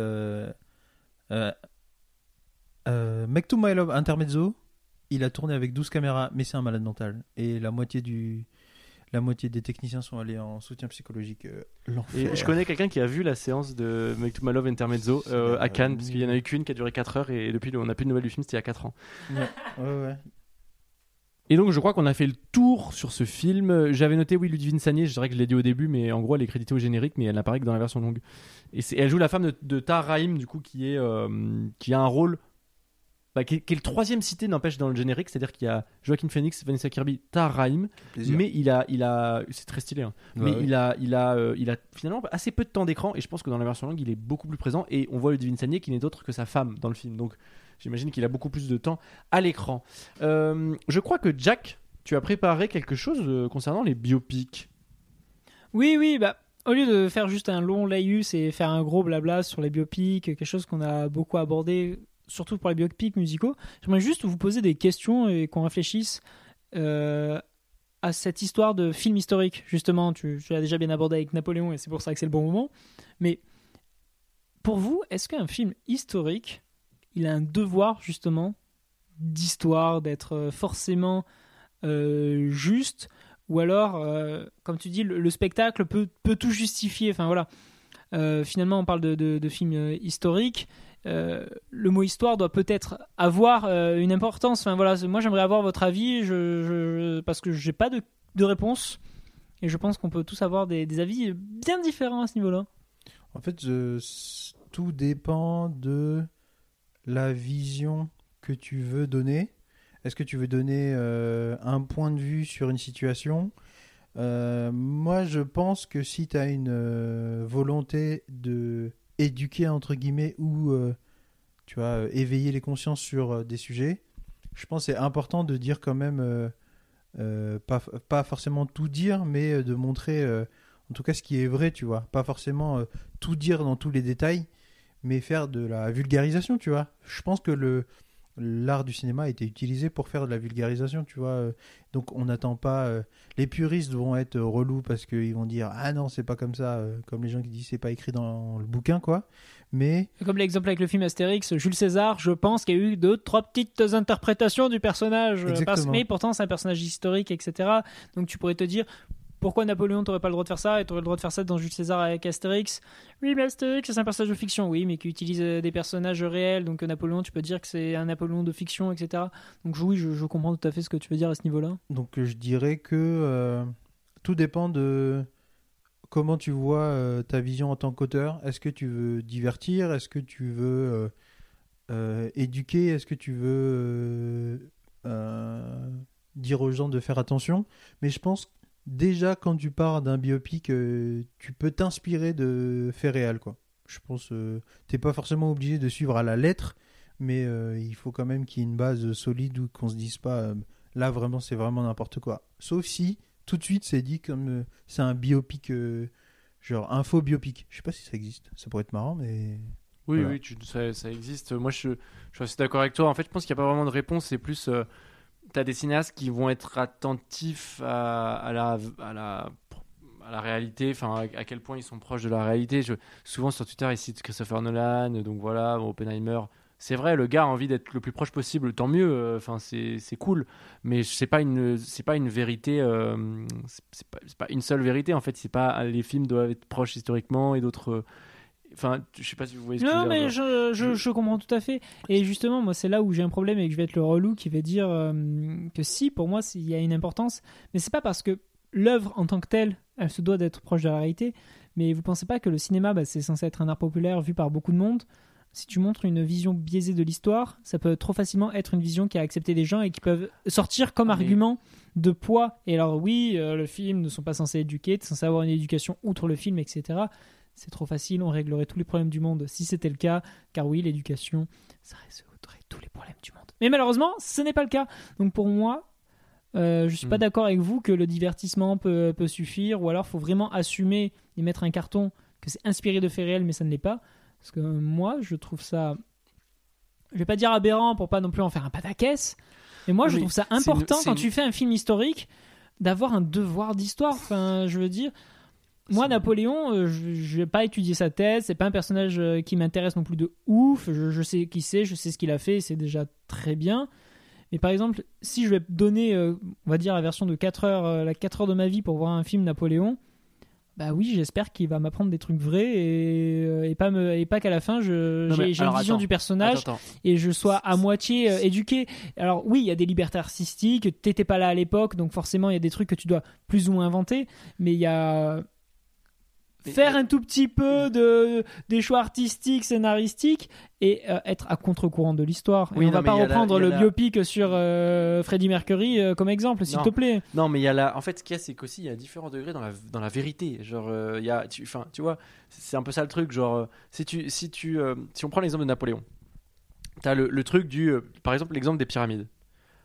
euh, euh, Make to My Love Intermezzo. il a tourné avec 12 caméras, mais c'est un malade mental. Et la moitié du. La moitié des techniciens sont allés en soutien psychologique. euh. Et je connais quelqu'un qui a vu la séance de Make to My Love Intermezzo euh, à Cannes, parce qu'il y en a eu qu'une qui a duré 4 heures, et depuis on n'a plus de nouvelles du film, c'était il y a 4 ans. Ouais, ouais, ouais. Et donc je crois qu'on a fait le tour sur ce film. J'avais noté oui Ludivine Sagné, je dirais que je l'ai dit au début, mais en gros elle est créditée au générique, mais elle n'apparaît que dans la version longue. Et elle joue la femme de, de Tahar Rahim, du coup, qui, est, euh, qui a un rôle bah, qui, est, qui est le troisième cité, n'empêche, dans le générique, c'est-à-dire qu'il y a Joaquin Phoenix, Vanessa Kirby, Tahar Rahim, mais il a, il a, c'est très stylé, hein. Ouais, mais ouais. il a, il a, euh, il a finalement assez peu de temps d'écran, et je pense que dans la version longue, il est beaucoup plus présent, et on voit Ludivine Sagné qui n'est autre que sa femme dans le film, donc j'imagine qu'il a beaucoup plus de temps à l'écran. Euh, je crois que Jack, tu as préparé quelque chose euh, concernant les biopics. Oui, oui, bah, au lieu de faire juste un long laïus et faire un gros blabla sur les biopics, quelque chose qu'on a beaucoup abordé, surtout pour les biopics musicaux, j'aimerais juste vous poser des questions et qu'on réfléchisse euh, à cette histoire de film historique. Justement, tu, tu l'as déjà bien abordé avec Napoléon et c'est pour ça que c'est le bon moment. Mais pour vous, est-ce qu'un film historique, il a un devoir justement d'histoire, d'être euh, forcément euh, juste ou alors, euh, comme tu dis, le, le spectacle peut, peut tout justifier. Enfin voilà. Finalement, on parle de, de, films historiques. Le mot histoire doit peut-être avoir une importance. Enfin voilà, moi j'aimerais avoir votre avis, je, parce que j'ai pas de, de réponse et je pense qu'on peut tous avoir des, des avis bien différents à ce niveau-là. En fait, tout dépend de la vision que tu veux donner. Est-ce que tu veux donner euh, un point de vue sur une situation? Euh, Moi, je pense que si tu as une euh, volonté de éduquer, entre guillemets, ou tu vois, éveiller les consciences sur des sujets, je pense que c'est important de dire quand même, pas, pas forcément tout dire, mais de montrer en tout cas ce qui est vrai, tu vois. Pas forcément tout dire dans tous les détails, mais faire de la vulgarisation, tu vois. Je pense que le l'art du cinéma a été utilisé pour faire de la vulgarisation, tu vois. euh, Donc on n'attend pas. euh, les puristes vont être relous parce qu'ils vont dire ah non c'est pas comme ça, euh, comme les gens qui disent c'est pas écrit dans le bouquin, quoi. Mais Comme l'exemple avec le film Astérix, Jules César, je pense qu'il y a eu deux, trois petites interprétations du personnage. Parce, mais pourtant, c'est un personnage historique, etc. Donc tu pourrais te dire, pourquoi Napoléon, t'aurais pas le droit de faire ça et t'aurais le droit de faire ça dans Jules César avec Astérix? Oui, mais Astérix, c'est un personnage de fiction, oui, mais qui utilise euh, des personnages réels. Donc euh, Napoléon, tu peux dire que c'est un Napoléon de fiction, etc. Donc oui, je, comprends tout à fait ce que tu veux dire à ce niveau-là. Donc euh, je dirais que tout dépend de comment tu vois ta vision en tant qu'auteur. Est-ce que tu veux divertir? Est-ce que tu veux éduquer? Est-ce que tu veux dire aux gens de faire attention? Mais je pense déjà quand tu pars d'un biopic, euh, tu peux t'inspirer de faits réels. Quoi. Je pense que t'es pas forcément obligé de suivre à la lettre, mais euh, il faut quand même qu'il y ait une base solide ou qu'on se dise pas... euh, Là, vraiment, c'est vraiment n'importe quoi. Sauf si, tout de suite, c'est dit comme euh, c'est un biopic, euh, genre un faux biopic. Je sais pas si ça existe. Ça pourrait être marrant, mais. Oui, Voilà. oui, tu- ça, ça existe. Moi, je, je suis assez d'accord avec toi. En fait, je pense qu'il n'y a pas vraiment de réponse. C'est plus, tu as des cinéastes qui vont être attentifs à, la, réalité, enfin, à, quel point ils sont proches de la réalité. Je, souvent sur Twitter, ils citent Christopher Nolan, donc voilà, Oppenheimer. C'est vrai, le gars a envie d'être le plus proche possible, tant mieux. euh, Enfin, c'est cool, mais c'est pas une, pas une vérité. euh, c'est- pas, pas une seule vérité en fait. C'est pas les films doivent être proches historiquement et d'autres. Enfin, je sais pas si vous voyez ce que je Non, mais je, je, je comprends tout à fait. Et justement, moi, c'est là où j'ai un problème et que je vais être le relou qui va dire euh, que si, pour moi, il y a une importance, mais c'est pas parce que l'œuvre en tant que telle, elle se doit d'être proche de la réalité. Mais vous pensez pas que le cinéma, bah, c'est censé être un art populaire vu par beaucoup de monde? Si tu montres une vision biaisée de l'histoire, ça peut trop facilement être une vision qui a accepté des gens et qui peuvent sortir comme argument de poids. Et alors oui, euh, le film ne sont pas censés éduquer, tu es censé avoir une éducation outre le film, etc. C'est trop facile, on réglerait tous les problèmes du monde si c'était le cas, car oui, l'éducation, ça résoudrait tous les problèmes du monde. Mais malheureusement, ce n'est pas le cas. Donc pour moi, euh, je suis pas Mm. d'accord avec vous que le divertissement peut, peut suffire, ou alors faut vraiment assumer et mettre un carton que c'est inspiré de faits réels, mais ça ne l'est pas. Parce que moi, je trouve ça, je vais pas dire aberrant pour pas non plus en faire un pataquès, mais moi, Oui, je trouve ça une- important quand une- tu fais un film historique d'avoir un devoir d'histoire. Enfin, je veux dire, moi, Napoléon, euh, je, vais pas étudier sa thèse. C'est pas un personnage euh, qui m'intéresse non plus de ouf. Je, je sais qui c'est, je sais ce qu'il a fait, c'est déjà très bien. Mais par exemple, si je vais donner, euh, on va dire, la version de 4 heures, euh, la 4 heures de ma vie pour voir un film Napoléon, bah oui, j'espère qu'il va m'apprendre des trucs vrais et, euh, et pas, me, et pas qu'à la fin, je- j'ai une vision attends. du personnage Attends, attends. et je sois à moitié éduqué. Alors oui, il y a des libertés artistiques, t'étais pas là à l'époque, donc forcément il y a des trucs que tu dois plus ou moins inventer, mais il y a faire un tout petit peu de des choix artistiques, scénaristiques et euh, être à contre-courant de l'histoire. Oui, et on non, va pas la- reprendre le la- biopic sur euh, Freddie Mercury euh, comme exemple, s'il te plaît. Non, mais il y a la. En fait, ce qu'il y a, c'est qu'aussi, il y a différents degrés dans la, dans la vérité. Genre, il y a. Tu, tu vois, c'est un peu ça le truc. Genre, si tu. Si, tu, si on prend l'exemple de Napoléon, t'as le, le truc du. par exemple, l'exemple des pyramides.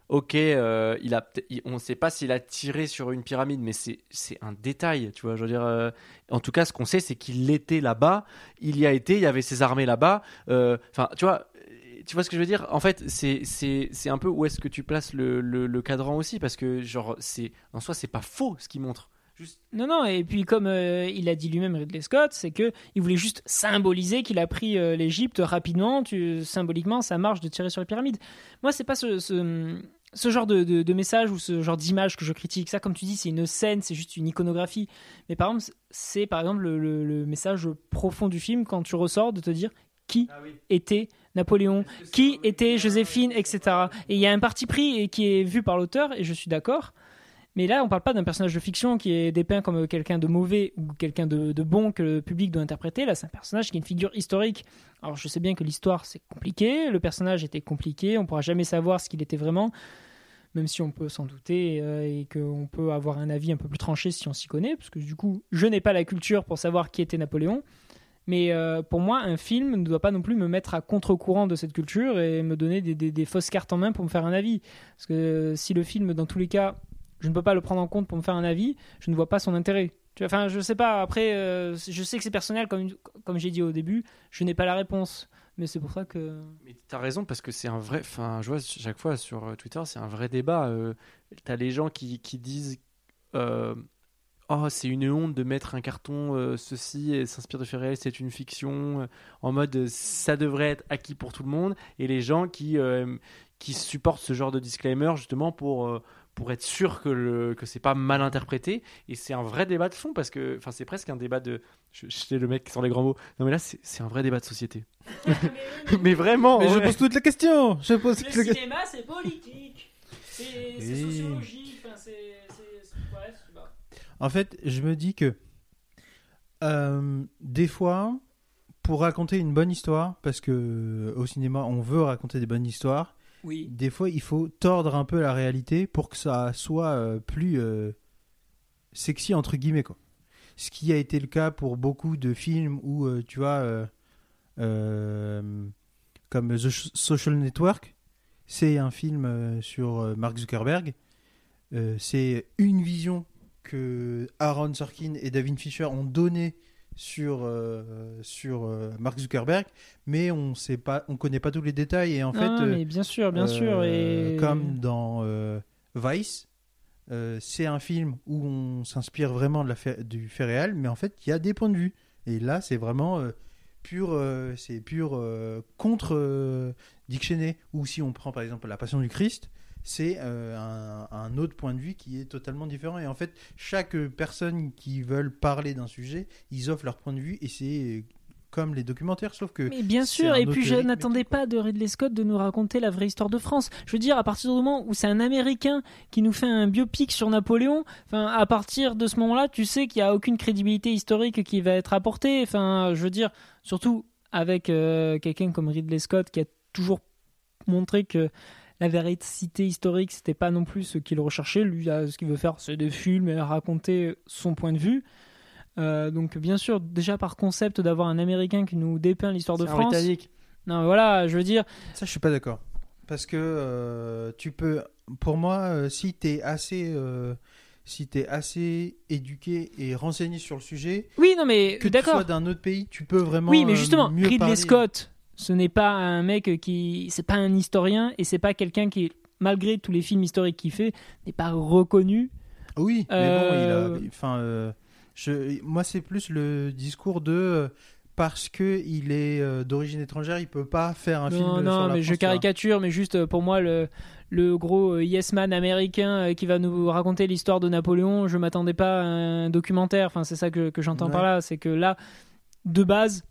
Ok, euh, il a, on ne sait pas s'il a tiré sur une pyramide, mais c'est un détail, tu vois. Je veux dire, euh, en tout cas, ce qu'on sait, c'est qu'il était là-bas, il y a été, il y avait ses armées là-bas. euh, Enfin, tu vois, tu vois ce que je veux dire? En fait, c'est un peu où est-ce que tu places le, le, le cadran aussi, parce que genre, c'est en soi, c'est pas faux ce qu'il montre. Non, non, et puis comme il a dit lui-même Ridley Scott, c'est que il voulait juste symboliser qu'il a pris euh, l'Égypte rapidement, tu, symboliquement, ça marche de tirer sur les pyramides. Moi, c'est pas ce, ce genre de, de, de message ou ce genre d'image que je critique. Ça, comme tu dis, c'est une scène, c'est juste une iconographie. Mais par exemple, c'est par exemple le, le- le message profond du film quand tu ressors de te dire qui était Napoléon, qui était Joséphine, etc. Et il y a un parti pris et qui est vu par l'auteur, et je suis d'accord. Mais là, on parle pas d'un personnage de fiction qui est dépeint comme quelqu'un de mauvais ou quelqu'un de, bon que le public doit interpréter. Là, c'est un personnage qui est une figure historique. Alors, je sais bien que l'histoire, c'est compliqué. Le personnage était compliqué. On pourra jamais savoir ce qu'il était vraiment, même si on peut s'en douter euh, et qu'on peut avoir un avis un peu plus tranché si on s'y connaît. Parce que du coup, je n'ai pas la culture pour savoir qui était Napoléon. Mais euh, pour moi, un film ne doit pas non plus me mettre à contre-courant de cette culture et me donner des fausses cartes en main pour me faire un avis. Parce que euh, si le film, dans tous les cas, je ne peux pas le prendre en compte pour me faire un avis, je ne vois pas son intérêt. Enfin, je sais pas. Après, euh, je sais que c'est personnel, comme, comme j'ai dit au début, je n'ai pas la réponse. Mais c'est pour ça que. Mais t'as raison parce que c'est un vrai. Enfin, je vois chaque fois sur euh, Twitter, c'est un vrai débat. Euh, t'as les gens qui, qui disent euh, Oh, c'est une honte de mettre un carton ceci et s'inspire de faits réels, c'est une fiction. en mode ça devrait être acquis pour tout le monde. Et les gens qui, qui supportent ce genre de disclaimer justement pour. Pour être sûr que, le, que c'est pas mal interprété et c'est un vrai débat de fond parce que enfin c'est presque un débat de je, je sais le mec qui sort les grands mots non mais là c'est un vrai débat de société mais vraiment Mais je pose toutes les questions. Je pose questions. cinéma, c'est politique. C'est sociologique. En fait, je me dis que euh, des fois, pour raconter une bonne histoire, parce que euh, au cinéma, on veut raconter des bonnes histoires, Oui. des fois, il faut tordre un peu la réalité pour que ça soit euh, plus euh, sexy entre guillemets quoi. Ce qui a été le cas pour beaucoup de films où euh, tu vois comme The Social Network, c'est un film sur Mark Zuckerberg. C'est une vision que Aaron Sorkin et David Fisher ont donnée sur euh, sur euh, Mark Zuckerberg, mais on sait pas, on connaît pas tous les détails et en fait, Ah, mais bien sûr, bien sûr. euh, Et... Comme dans Vice, c'est un film où on s'inspire vraiment de la du fait réel, mais en fait, il y a des points de vue. Et là, c'est vraiment pur, c'est pur contre Dick Cheney. Ou si on prend par exemple La Passion du Christ, c'est euh, un, un autre point de vue qui est totalement différent. Et en fait, chaque personne qui veulent parler d'un sujet, ils offrent leur point de vue et c'est euh, comme les documentaires, sauf que Mais bien sûr, et puis je n'attendais pas de Ridley Scott de nous raconter la vraie histoire de France. Je veux dire, à partir du moment où c'est un Américain qui nous fait un biopic sur Napoléon, enfin, à partir de ce moment-là, tu sais qu'il n'y a aucune crédibilité historique qui va être apportée. Enfin, je veux dire, surtout avec euh, quelqu'un comme Ridley Scott qui a toujours montré que la véracité historique, c'était pas non plus ce qu'il recherchait. Lui, là, ce qu'il veut faire, c'est des films et raconter son point de vue. Euh, donc, bien sûr, déjà par concept d'avoir un Américain qui nous dépeint l'histoire de C'est un France. britannique Non, mais voilà, je veux dire, Ça, je suis pas d'accord. Parce que euh, tu peux, pour moi, euh, si t'es assez, euh, si t'es assez éduqué et renseigné sur le sujet, oui, non, mais que tu d'accord. sois d'un autre pays, tu peux vraiment. Oui, mais euh, justement, mieux Ridley parler. Scott, ce n'est pas un mec qui, c'est pas un historien et c'est pas quelqu'un qui, malgré tous les films historiques qu'il fait, n'est pas reconnu. Oui, mais Euh, bon, il a, enfin, euh, je, moi, c'est plus le discours de euh, parce que il est euh, d'origine étrangère, il peut pas faire un film. non, non, mais je France, caricature, mais juste euh, pour moi, le, le gros euh, yes man américain euh, qui va nous raconter l'histoire de Napoléon. Je m'attendais pas à un documentaire. Enfin, c'est ça que, que j'entends par là. C'est que là, de base,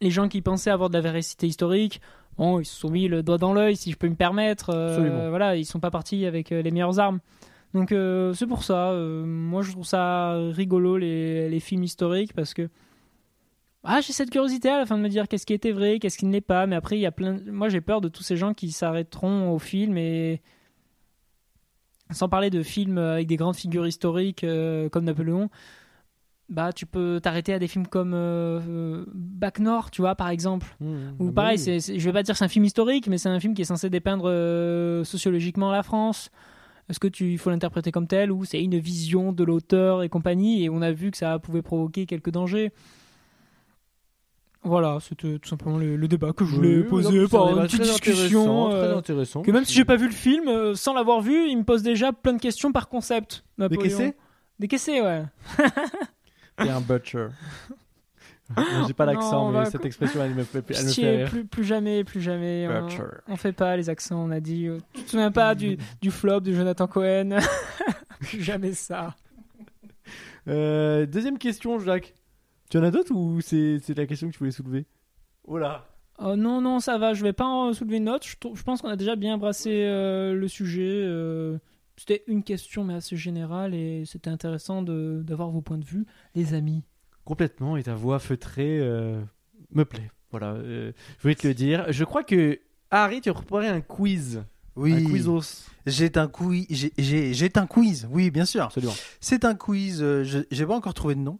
les gens qui pensaient avoir de la véracité historique, bon, ils se sont mis le doigt dans l'œil, si je peux me permettre. Euh, voilà, ils sont pas partis avec euh, les meilleures armes. Donc euh, c'est pour ça. euh, moi, je trouve ça rigolo les, les films historiques parce que ah, j'ai cette curiosité à la fin de me dire qu'est-ce qui était vrai, qu'est-ce qui ne l'est pas. Mais après, il y a plein. Moi, j'ai peur de tous ces gens qui s'arrêteront au film et sans parler de films avec des grandes figures historiques euh, comme Napoléon. Bah, tu peux t'arrêter à des films comme euh, euh, Bac Nord, tu vois, par exemple. Mmh. Ou Ah bah pareil, oui. c'est, je vais pas dire que c'est un film historique, mais c'est un film qui est censé dépeindre euh, sociologiquement la France. Est-ce que tu il faut l'interpréter comme tel ou c'est une vision de l'auteur et compagnie Et on a vu que ça pouvait provoquer quelques dangers. Voilà, c'était tout simplement le, le débat que je voulais Oui, poser un par débat une petite discussion. intéressant, euh, Très intéressant. que même si j'ai pas vu le film, euh, sans l'avoir vu, il me pose déjà plein de questions par concept. Napoléon. Décaissé Décaissé, ouais. T'es un butcher. J'ai pas l'accent, mais cette expression, elle me fait, elle me fait rire. plus, plus jamais, plus jamais. on-. On fait pas les accents, on a dit. euh, Tu te souviens pas du, du flop de Jonathan Cohen? Plus jamais ça. Euh, deuxième question, Jacques. Tu en as d'autres ou c'est la question que tu voulais soulever? Oh là Oh non, non, ça va, je vais pas en soulever une autre. Je, pense qu'on a déjà bien brassé euh, le sujet. euh, c'était une question, mais assez générale, et c'était intéressant de- d'avoir vos points de vue, les amis. Complètement, et ta voix feutrée euh, me plaît. Voilà, euh, je voulais te le dire. Je crois que Harry, tu as préparé un quiz. Un Oui, quizos. j'ai un quiz. J'ai- un quiz. Oui, bien sûr. Absolument. C'est un quiz. euh, je j'ai pas encore trouvé de nom.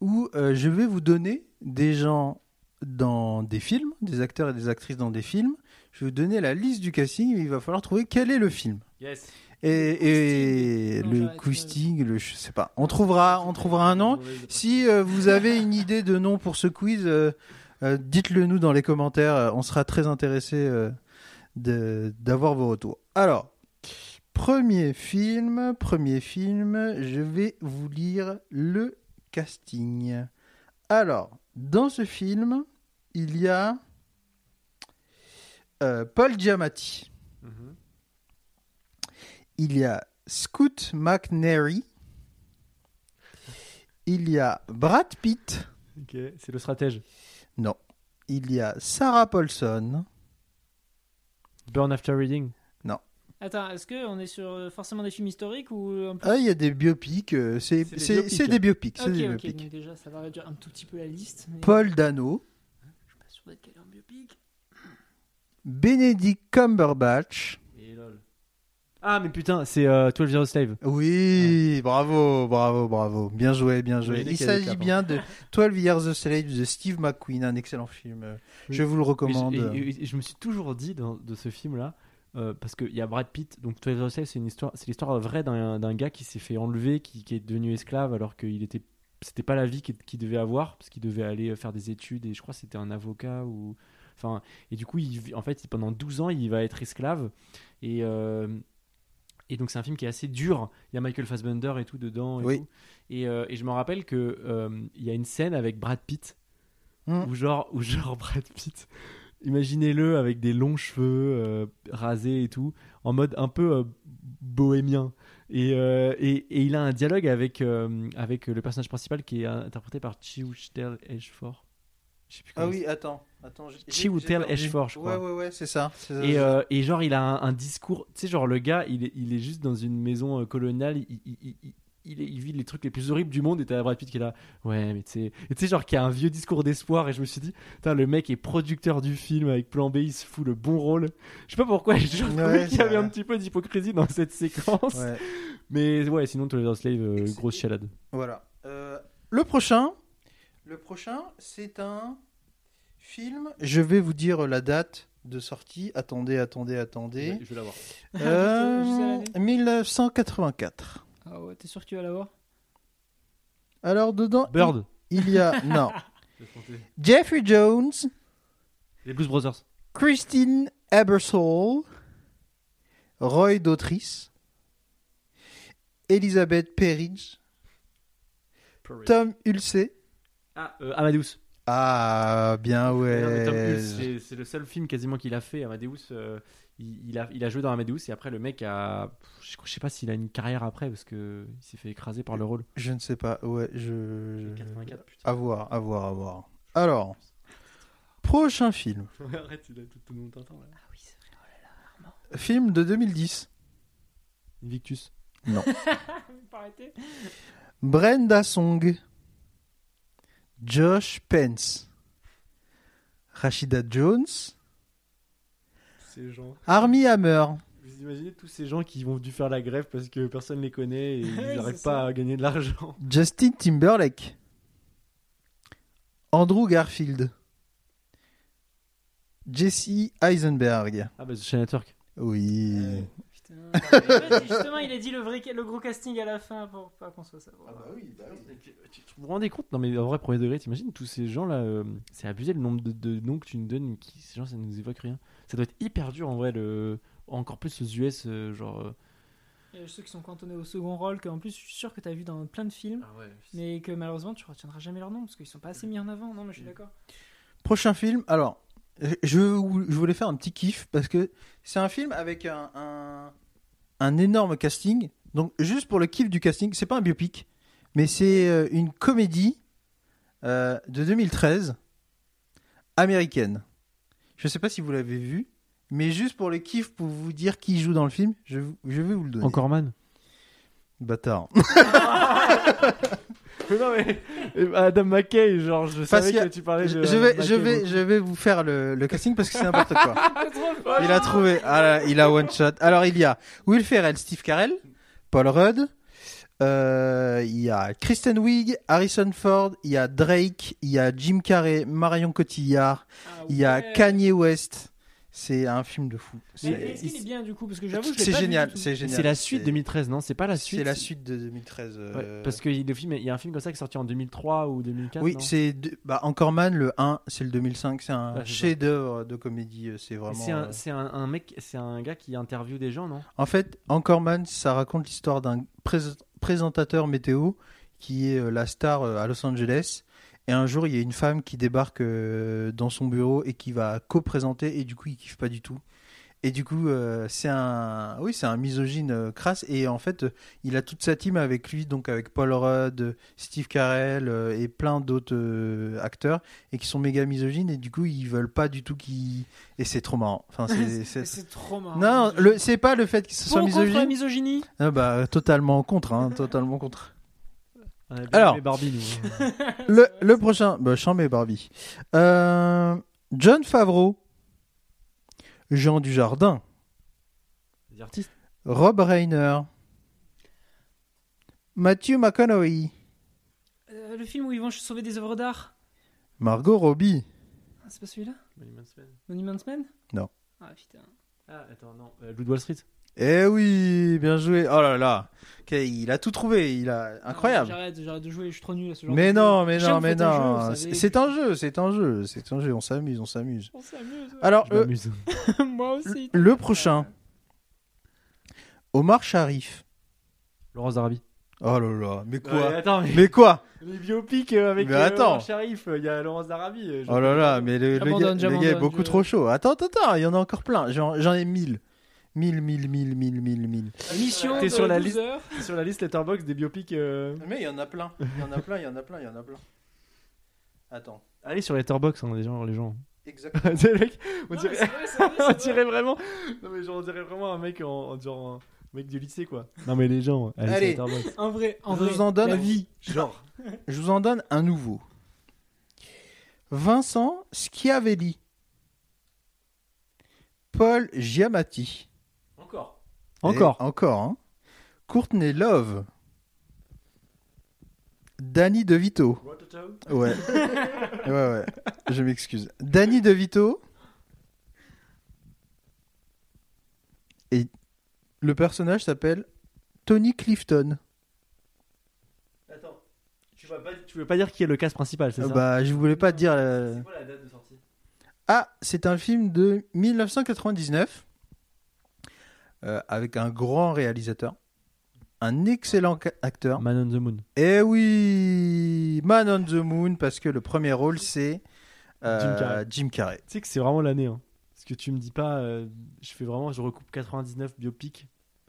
Où euh, je vais vous donner des gens dans des films, des acteurs et des actrices dans des films. Je vais vous donner la liste du casting. Il va falloir trouver quel est le film. Yes. Et, le casting, le je sais pas. On trouvera, on trouvera un nom. Si euh, vous avez une idée de nom pour ce quiz, euh, euh, dites-le nous dans les commentaires. On sera très intéressé euh, de- d'avoir vos retours. Alors, premier film, premier film, je vais vous lire le casting. Alors, dans ce film, il y a euh, Paul Giamatti, Mhm. Il y a Scoot McNairy, il y a Brad Pitt, Ok, c'est le stratège. non, il y a Sarah Paulson, Burn After Reading. Attends, est-ce qu'on est sur euh, forcément des films historiques ou un peu... Ah, il y a des biopics, euh, c'est C'est des biopics. c'est des biopics. c'est Ok, des ok, biopics. donc déjà ça va réduire un tout petit peu la liste. Mais... Paul Dano, Je suis pas sûr d'être calé en biopic. Benedict Cumberbatch. Ah, mais putain, c'est euh, 12 Years a Slave. Oui, bravo, bravo, bravo. Bien joué, bien joué. Il s'agit cap, hein. bien de 12 Years a Slave de Steve McQueen, un excellent film. Euh, Oui. Je vous le recommande. Et je, et- et je me suis toujours dit dans, de ce film-là, euh, parce qu'il y a Brad Pitt, donc 12 Years a Slave, c'est une histoire, c'est l'histoire vraie d'un d'un gars qui s'est fait enlever, qui, qui est devenu esclave alors qu'il était, c'était pas la vie qu'il devait avoir, parce qu'il devait aller faire des études et je crois que c'était un avocat ou, enfin, et du coup, il, en fait, pendant 12 ans, il va être esclave et euh, et donc c'est un film qui est assez dur. Il y a Michael Fassbender et tout dedans. Et, Oui. tout. et, euh, et je me rappelle que euh, il y a une scène avec Brad Pitt Hmm. où genre, où genre Brad Pitt, imaginez-le avec des longs cheveux euh, rasés et tout, en mode un peu euh, bohémien. Et, euh, et, et il a un dialogue avec, euh, avec le personnage principal qui est interprété par Chiwetel Ejiofor. Ah oui, attends. Chiwetel crois. Ouais, ouais, ouais, c'est ça. c'est ça. Et, euh, et genre, il a un, un discours. Tu sais, genre, le gars, il est, il est juste dans une maison euh, coloniale. Il, il, il, il- vit les trucs les plus horribles du monde. Et t'as Brad Pitt qui est là. Ouais, mais tu sais. Tu sais, genre, qui a un vieux discours d'espoir. Et je me suis dit, le mec est producteur du film avec plan B. Il se fout le bon rôle. Je sais pas pourquoi. J'ai toujours trouvé qu'il y avait un petit peu d'hypocrisie dans cette séquence. Ouais, Mais ouais, sinon, Toledo Slave, euh, grosse chalade. voilà. Euh, le prochain, le prochain, c'est un film. Je vais vous dire la date de sortie. Attendez, attendez, attendez. Je vais l'avoir. Euh, Je sais l'année. 1984. Ah ouais, t'es sûr que tu vas l'avoir Alors dedans, Bird. il, il y a non Jeffrey Jones, Les Blues Brothers. Christine Ebersole, Roy Dautrice, Elizabeth Perridge, Tom Hulce. Ah, euh, Amadeus. Ah, bien ouais. C'est- le seul film quasiment qu'il a fait. Amadeus, euh, il, il a, il a joué dans Amadeus et après le mec a. Je, je sais pas s'il a une carrière après parce que il s'est fait écraser par le rôle. Je ne sais pas. Ouais, je. 84, putain. À voir, à voir, à voir. Alors, prochain film. Arrête, il a tout, tout le monde t'entend là. Ah oui, c'est vrai. Film de 2010. Invictus. Non. Brenda Song. Josh Pence. Rashida Jones. Ces gens. Armie Hammer. Vous imaginez tous ces gens qui vont dû faire la grève parce que personne les connaît et ils n'arrivent pas à gagner de l'argent. Justin Timberlake. Andrew Garfield. Jesse Eisenberg. Ah bah The China Turk. Oui. Putain. Ouais, Justement, il a dit le, vrai, le gros casting à la fin pour pas qu'on soit savoir. oui, Tu vous vous rendez compte? Non mais en vrai, premier degré, t'imagines tous ces gens là, euh, c'est abusé le nombre de, de noms que tu nous donnes, qui, ces gens ça nous évoque rien. Ça doit être hyper dur en vrai, le... encore plus aux US, euh, genre. euh, Il y a ceux qui sont cantonnés au second rôle, qu'en plus je suis sûr que tu as vu dans plein de films, mais que malheureusement tu retiendras jamais leur nom parce qu'ils sont pas assez mis en avant. Non, mais je suis d'accord. Prochain film. Alors, je, vou- je voulais faire un petit kiff parce que c'est un film avec un, un, un énorme casting. Donc, juste pour le kiff du casting, c'est pas un biopic, mais c'est euh, une comédie euh, de 2013 américaine. Je sais pas si vous l'avez vu, mais juste pour le kiff, pour vous dire qui joue dans le film, je, je vais vous le donner. Encore man? Bâtard. Non mais euh, Adam McKay, genre je Parce savais que que tu parlais Je, de. je vais, je, vais, je vais vous faire le, le casting parce que c'est n'importe quoi. Il a trouvé. Ah là, il a one shot. Alors il y a Will Ferrell, Steve Carell, Paul Rudd. euh, il y a Kristen Wiig, Harrison Ford, il y a Drake, il y a Jim Carrey, Marion Cotillard, Ah il y a ouais. Kanye West. C'est un film de fou. Mais est-ce qu'il est bien du coup Parce que j'avoue, je l'ai c'est génial, c'est génial. C'est la suite C'est- 2013, non C'est pas la suite C'est la suite de 2013. euh, Ouais, parce que le film, il y a un film comme ça qui est sorti en 2003 ou 2004. oui, c'est de- bah, Encore Man, le 1, c'est le 2005. C'est un chef-d'œuvre de comédie. euh, C'est vraiment. C'est un, euh, un, un mec, c'est un gars qui interviewe des gens, non En fait, Encore Man, ça raconte l'histoire d'un prés- présentateur météo qui est la star à Los Angeles. Et un jour, il y a une femme qui débarque euh, dans son bureau et qui va co-présenter. Et du coup, il kiffe pas du tout. Et du coup, euh, c'est un, oui, c'est un misogyne euh, crasse. Et en fait, euh, il a toute sa team avec lui, donc avec Paul Rudd, Steve Carell et plein d'autres acteurs, et qui sont méga misogynes. Et du coup, ils veulent pas du tout qu'ils. Et c'est trop marrant. Enfin, c'est, trop marrant. non, le, c'est pas le fait que ce Pour soit ou contre la misogyne. misogynie? Ah bah, totalement contre, hein, totalement contre. On a bien Alors. aimé Barbie, nous. hein. Le, le prochain, bah, Chambé Barbie. Euh, John Favreau, Jean Dujardin, artistes. Rob Reiner, Matthew McConaughey, Euh, le film où ils vont sauver des œuvres d'art. Margot Robbie, Ah, c'est pas celui-là? Monuments Man. Monuments Man Non. Ah putain. Ah, attends, non. Euh, Loup de Wall Street. Eh oui, bien joué. Oh là là, Ok, il a tout trouvé, il a incroyable. J'arrête, j'arrête de jouer, je suis trop nul à ce genre Mais de non, jeu. mais non, mais non. C'est un jeu, c'est un jeu, c'est un jeu. On s'amuse, on s'amuse. On s'amuse. Alors, euh. Moi aussi. le prochain, Omar Sharif. Laurence d'Arabie. Oh là là, mais quoi Ouais, attends, mais Mais quoi les biopics euh, avec Mais euh, attends. Omar Sharif, il y a Laurence d'Arabie. je- Oh là là, mais le, le gars, J'abandonne, le gars est beaucoup je- trop chaud. Attends, attends, attends, il y en a encore plein. J'en j'en ai mille. Mille, mille, mille, mille, mille, mille. Émission T'es sur la 12 liste. Sur la liste Letterboxd des biopics. euh, Mais il y en a plein. Il y en a plein, il y en a plein, il y en a plein. Attends. Allez sur Letterboxd, hein, les gens. Les gens. Exactement. C'est le mec, on Non, dirait, mais c'est vrai, c'est vrai, c'est on vrai. dirait vraiment. Non mais genre, on dirait vraiment un mec en, en- genre un mec du lycée quoi. Non mais les gens. Allez, Allez. sur Letterboxd. En vrai, en Je vrai. vous en donne- La vie. Genre. Je vous en donne un nouveau. Vincent Schiavelli. Paul Giamatti. Encore. Et Encore. hein. Courtney Love. Danny DeVito. Ouais. ouais, ouais. Je m'excuse. Danny DeVito. Et le personnage s'appelle Tony Clifton. Attends. Tu vas pas, tu veux pas dire qui est le cast principal, c'est Euh, ça bah, je voulais pas te dire. euh, C'est quoi la date de sortie? Ah, c'est un film de 1999 euh, avec un grand réalisateur, un excellent acteur. Man on the Moon. Eh oui, Man on the Moon, parce que le premier rôle c'est euh, Jim Carrey. Tu sais que c'est vraiment l'année. Hein. Parce que tu me dis pas, euh, je fais vraiment, je recoupe 99 biopics.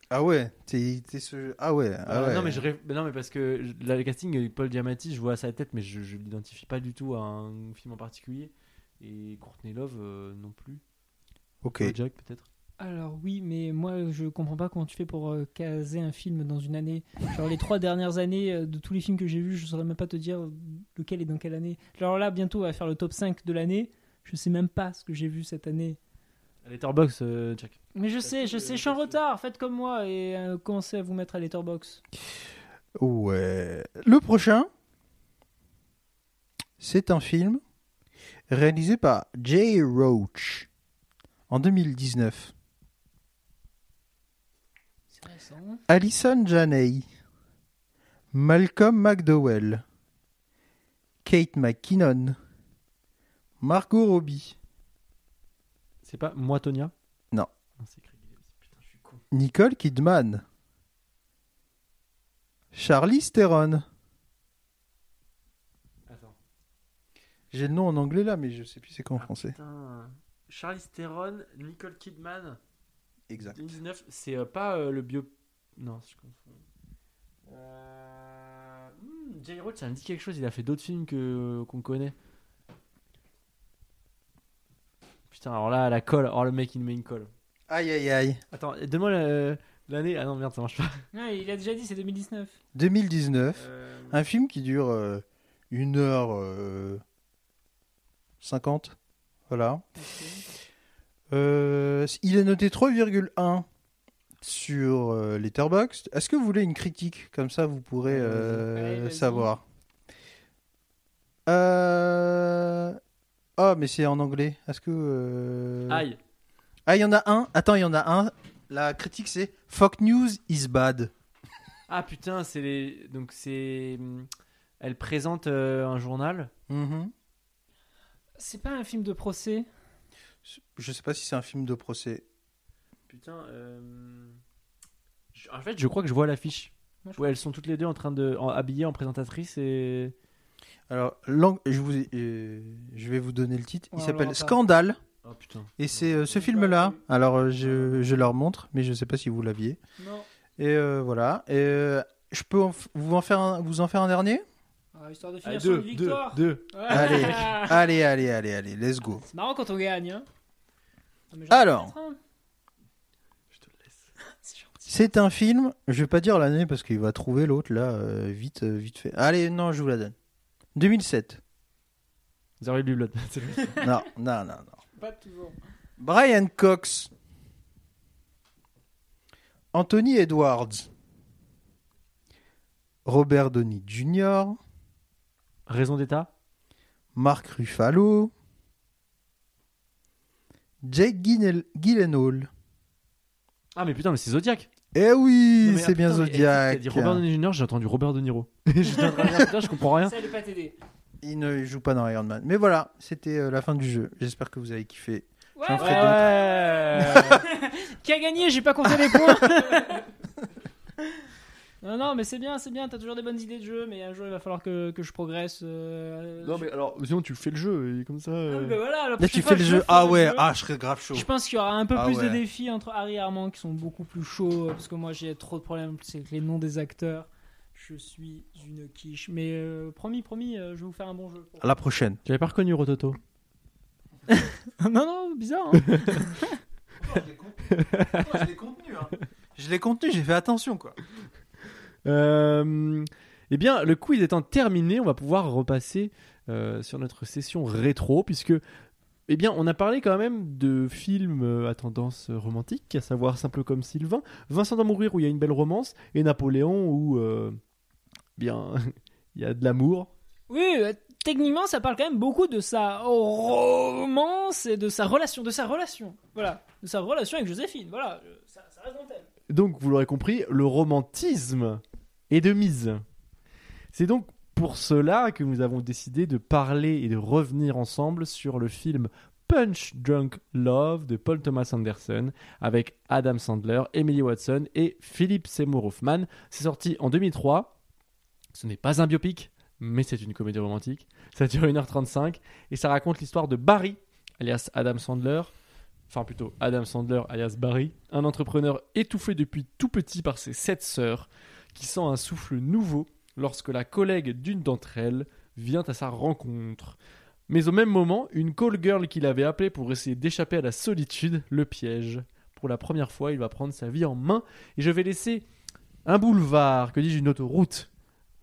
Ah ouais, t'es ce. Ah ouais, ah Euh, ouais. Non mais je rêve- mais non mais parce que je- là, le casting Paul Diamati, je vois sa tête mais je, je l'identifie pas du tout à un film en particulier et Courtney Love euh, non plus. Ok. Jack peut-être. Alors oui, mais moi je comprends pas comment tu fais pour euh, caser un film dans une année. Genre les trois dernières années euh, de tous les films que j'ai vus, je saurais même pas te dire lequel est dans quelle année. Alors là, bientôt on va faire le top 5 de l'année. Je sais même pas ce que j'ai vu cette année. Letterbox euh, Jack. Mais je sais, je sais, je suis en retard. Faites comme moi et euh, commencez à vous mettre à Letterbox. Ouais. Le prochain, c'est un film réalisé par Jay Roach en 2019. Alison Janney, Malcolm McDowell, Kate McKinnon, Margot Robbie, C'est pas moi Tonya? Non. con. Nicole Kidman, Charlize Theron. Attends. J'ai le nom en anglais là, mais je sais plus c'est quoi en Ah, français. Putain. Charlize Theron, Nicole Kidman, Exact. 2019, c'est euh, pas euh, le bio. Non, je confonds. Euh... hmm, Jay Roach, ça me dit quelque chose. Il a fait d'autres films que qu'on connaît. Putain, alors là, la colle. Oh, le mec, il me met une colle. Aïe aïe aïe. Attends, donne-moi la- l'année. Ah non, merde, ça marche pas. Non, il a déjà dit c'est 2019. 2019. Euh, Un film qui dure euh, une heure euh, 50. Voilà. Euh, il est noté 3,1 sur euh, Letterboxd. Est-ce que vous voulez une critique Comme ça, vous pourrez euh, Allez, savoir. Euh... Ah, mais c'est en anglais. Est-ce que... euh, Aïe. Ah, il y en a un. Attends, il y en a un. La critique, c'est Fuck News is bad. Ah putain, c'est les. Donc c'est. hum, Elle présente euh, un journal. Mhm. C'est pas un film de procès? Je sais pas si c'est un film de procès. Putain. euh, je- En fait, je crois que je vois l'affiche. Moi, je Où elles sont toutes les deux en train de. En, habillées en présentatrice et. Alors, lang- je, vous ai- euh, je vais vous donner le titre. Ouais, Il s'appelle pas. Scandale. Oh putain. Et c'est euh, ce film-là. Alors, euh, je, je leur montre, mais je sais pas si vous l'aviez. Non. Et euh, voilà. Et, euh, je peux en f- vous, en faire un, vous en faire un dernier? Ah, histoire de Allez, finir sur deux, une deux, victoire. deux. Ouais. Allez. Allez, allez, allez, allez, let's go. C'est marrant quand on gagne. Hein. Ah, mais j'en ai Alors. peut-être un. Je te le laisse. C'est un film, je vais pas dire l'année parce qu'il va trouver l'autre là, euh, vite, euh, vite fait. Allez, non, je vous la donne. 2007. Zero du Blood. Non, non, non, non. Pas toujours. Brian Cox. Anthony Edwards. Robert Downey Jr. Raison d'état. Mark Ruffalo. Jake Gyllen- Gyllenhaal. Ah mais putain, mais c'est Zodiac. Eh oui, c'est bien Zodiac. T'as dit Robert Downey Jr. J'ai entendu Robert De Niro. J'étais en train de dire, putain, je comprends rien. Ça allait pas t'aider. Il ne joue pas dans Iron Man. Mais voilà, c'était euh, la fin du jeu. J'espère que vous avez kiffé. Ouais, J'en ferai Ouais. Qui a gagné? J'ai pas compté les points. non, non, mais c'est bien, c'est bien. T'as toujours des bonnes idées de jeu, mais un jour il va falloir que, que je progresse. euh, non je- mais alors, sinon tu fais le jeu et comme ça. Ah, euh, ben voilà, la Là, prochaine tu fois, fais le je jeu. ferai Ah le ouais, jeu. ah, je serais grave chaud. Je pense qu'il y aura un peu Ah plus de ouais. défis entre Harry et Armand qui sont beaucoup plus chauds euh, parce que moi j'ai trop de problèmes c'est avec les noms des acteurs. Je suis une quiche. Mais euh, promis, promis, euh, je vais vous faire un bon jeu. À la prochaine. J'avais pas reconnu Rototo. non, non, bizarre. hein. je l'ai contenu. hein. Je l'ai contenu, j'ai fait attention quoi. Euh, eh bien, le quiz étant terminé, on va pouvoir repasser euh, sur notre session rétro, puisque, eh bien, on a parlé quand même de films euh, à tendance romantique, à savoir Simple comme Sylvain, Vincent d'en mourir où il y a une belle romance, et Napoléon où, euh, bien, il y a de l'amour. oui, techniquement, ça parle quand même beaucoup de sa romance et de sa relation, de sa relation. Voilà, de sa relation avec Joséphine. Voilà, ça, ça reste dans le thème. Donc, vous l'aurez compris, le romantisme est de mise. C'est donc pour cela que nous avons décidé de parler et de revenir ensemble sur le film Punch Drunk Love de Paul Thomas Anderson avec Adam Sandler, Emily Watson et Philip Seymour Hoffman. C'est sorti en 2003. Ce n'est pas un biopic, mais c'est une comédie romantique. Ça dure 1h35 et ça raconte l'histoire de Barry, alias Adam Sandler, enfin plutôt Adam Sandler alias Barry, un entrepreneur étouffé depuis tout petit par ses sept sœurs, qui sent un souffle nouveau lorsque la collègue d'une d'entre elles vient à sa rencontre. Mais au même moment, une call girl qu'il avait appelée pour essayer d'échapper à la solitude le piège. Pour la première fois, il va prendre sa vie en main et je vais laisser un boulevard, que dis-je, une autoroute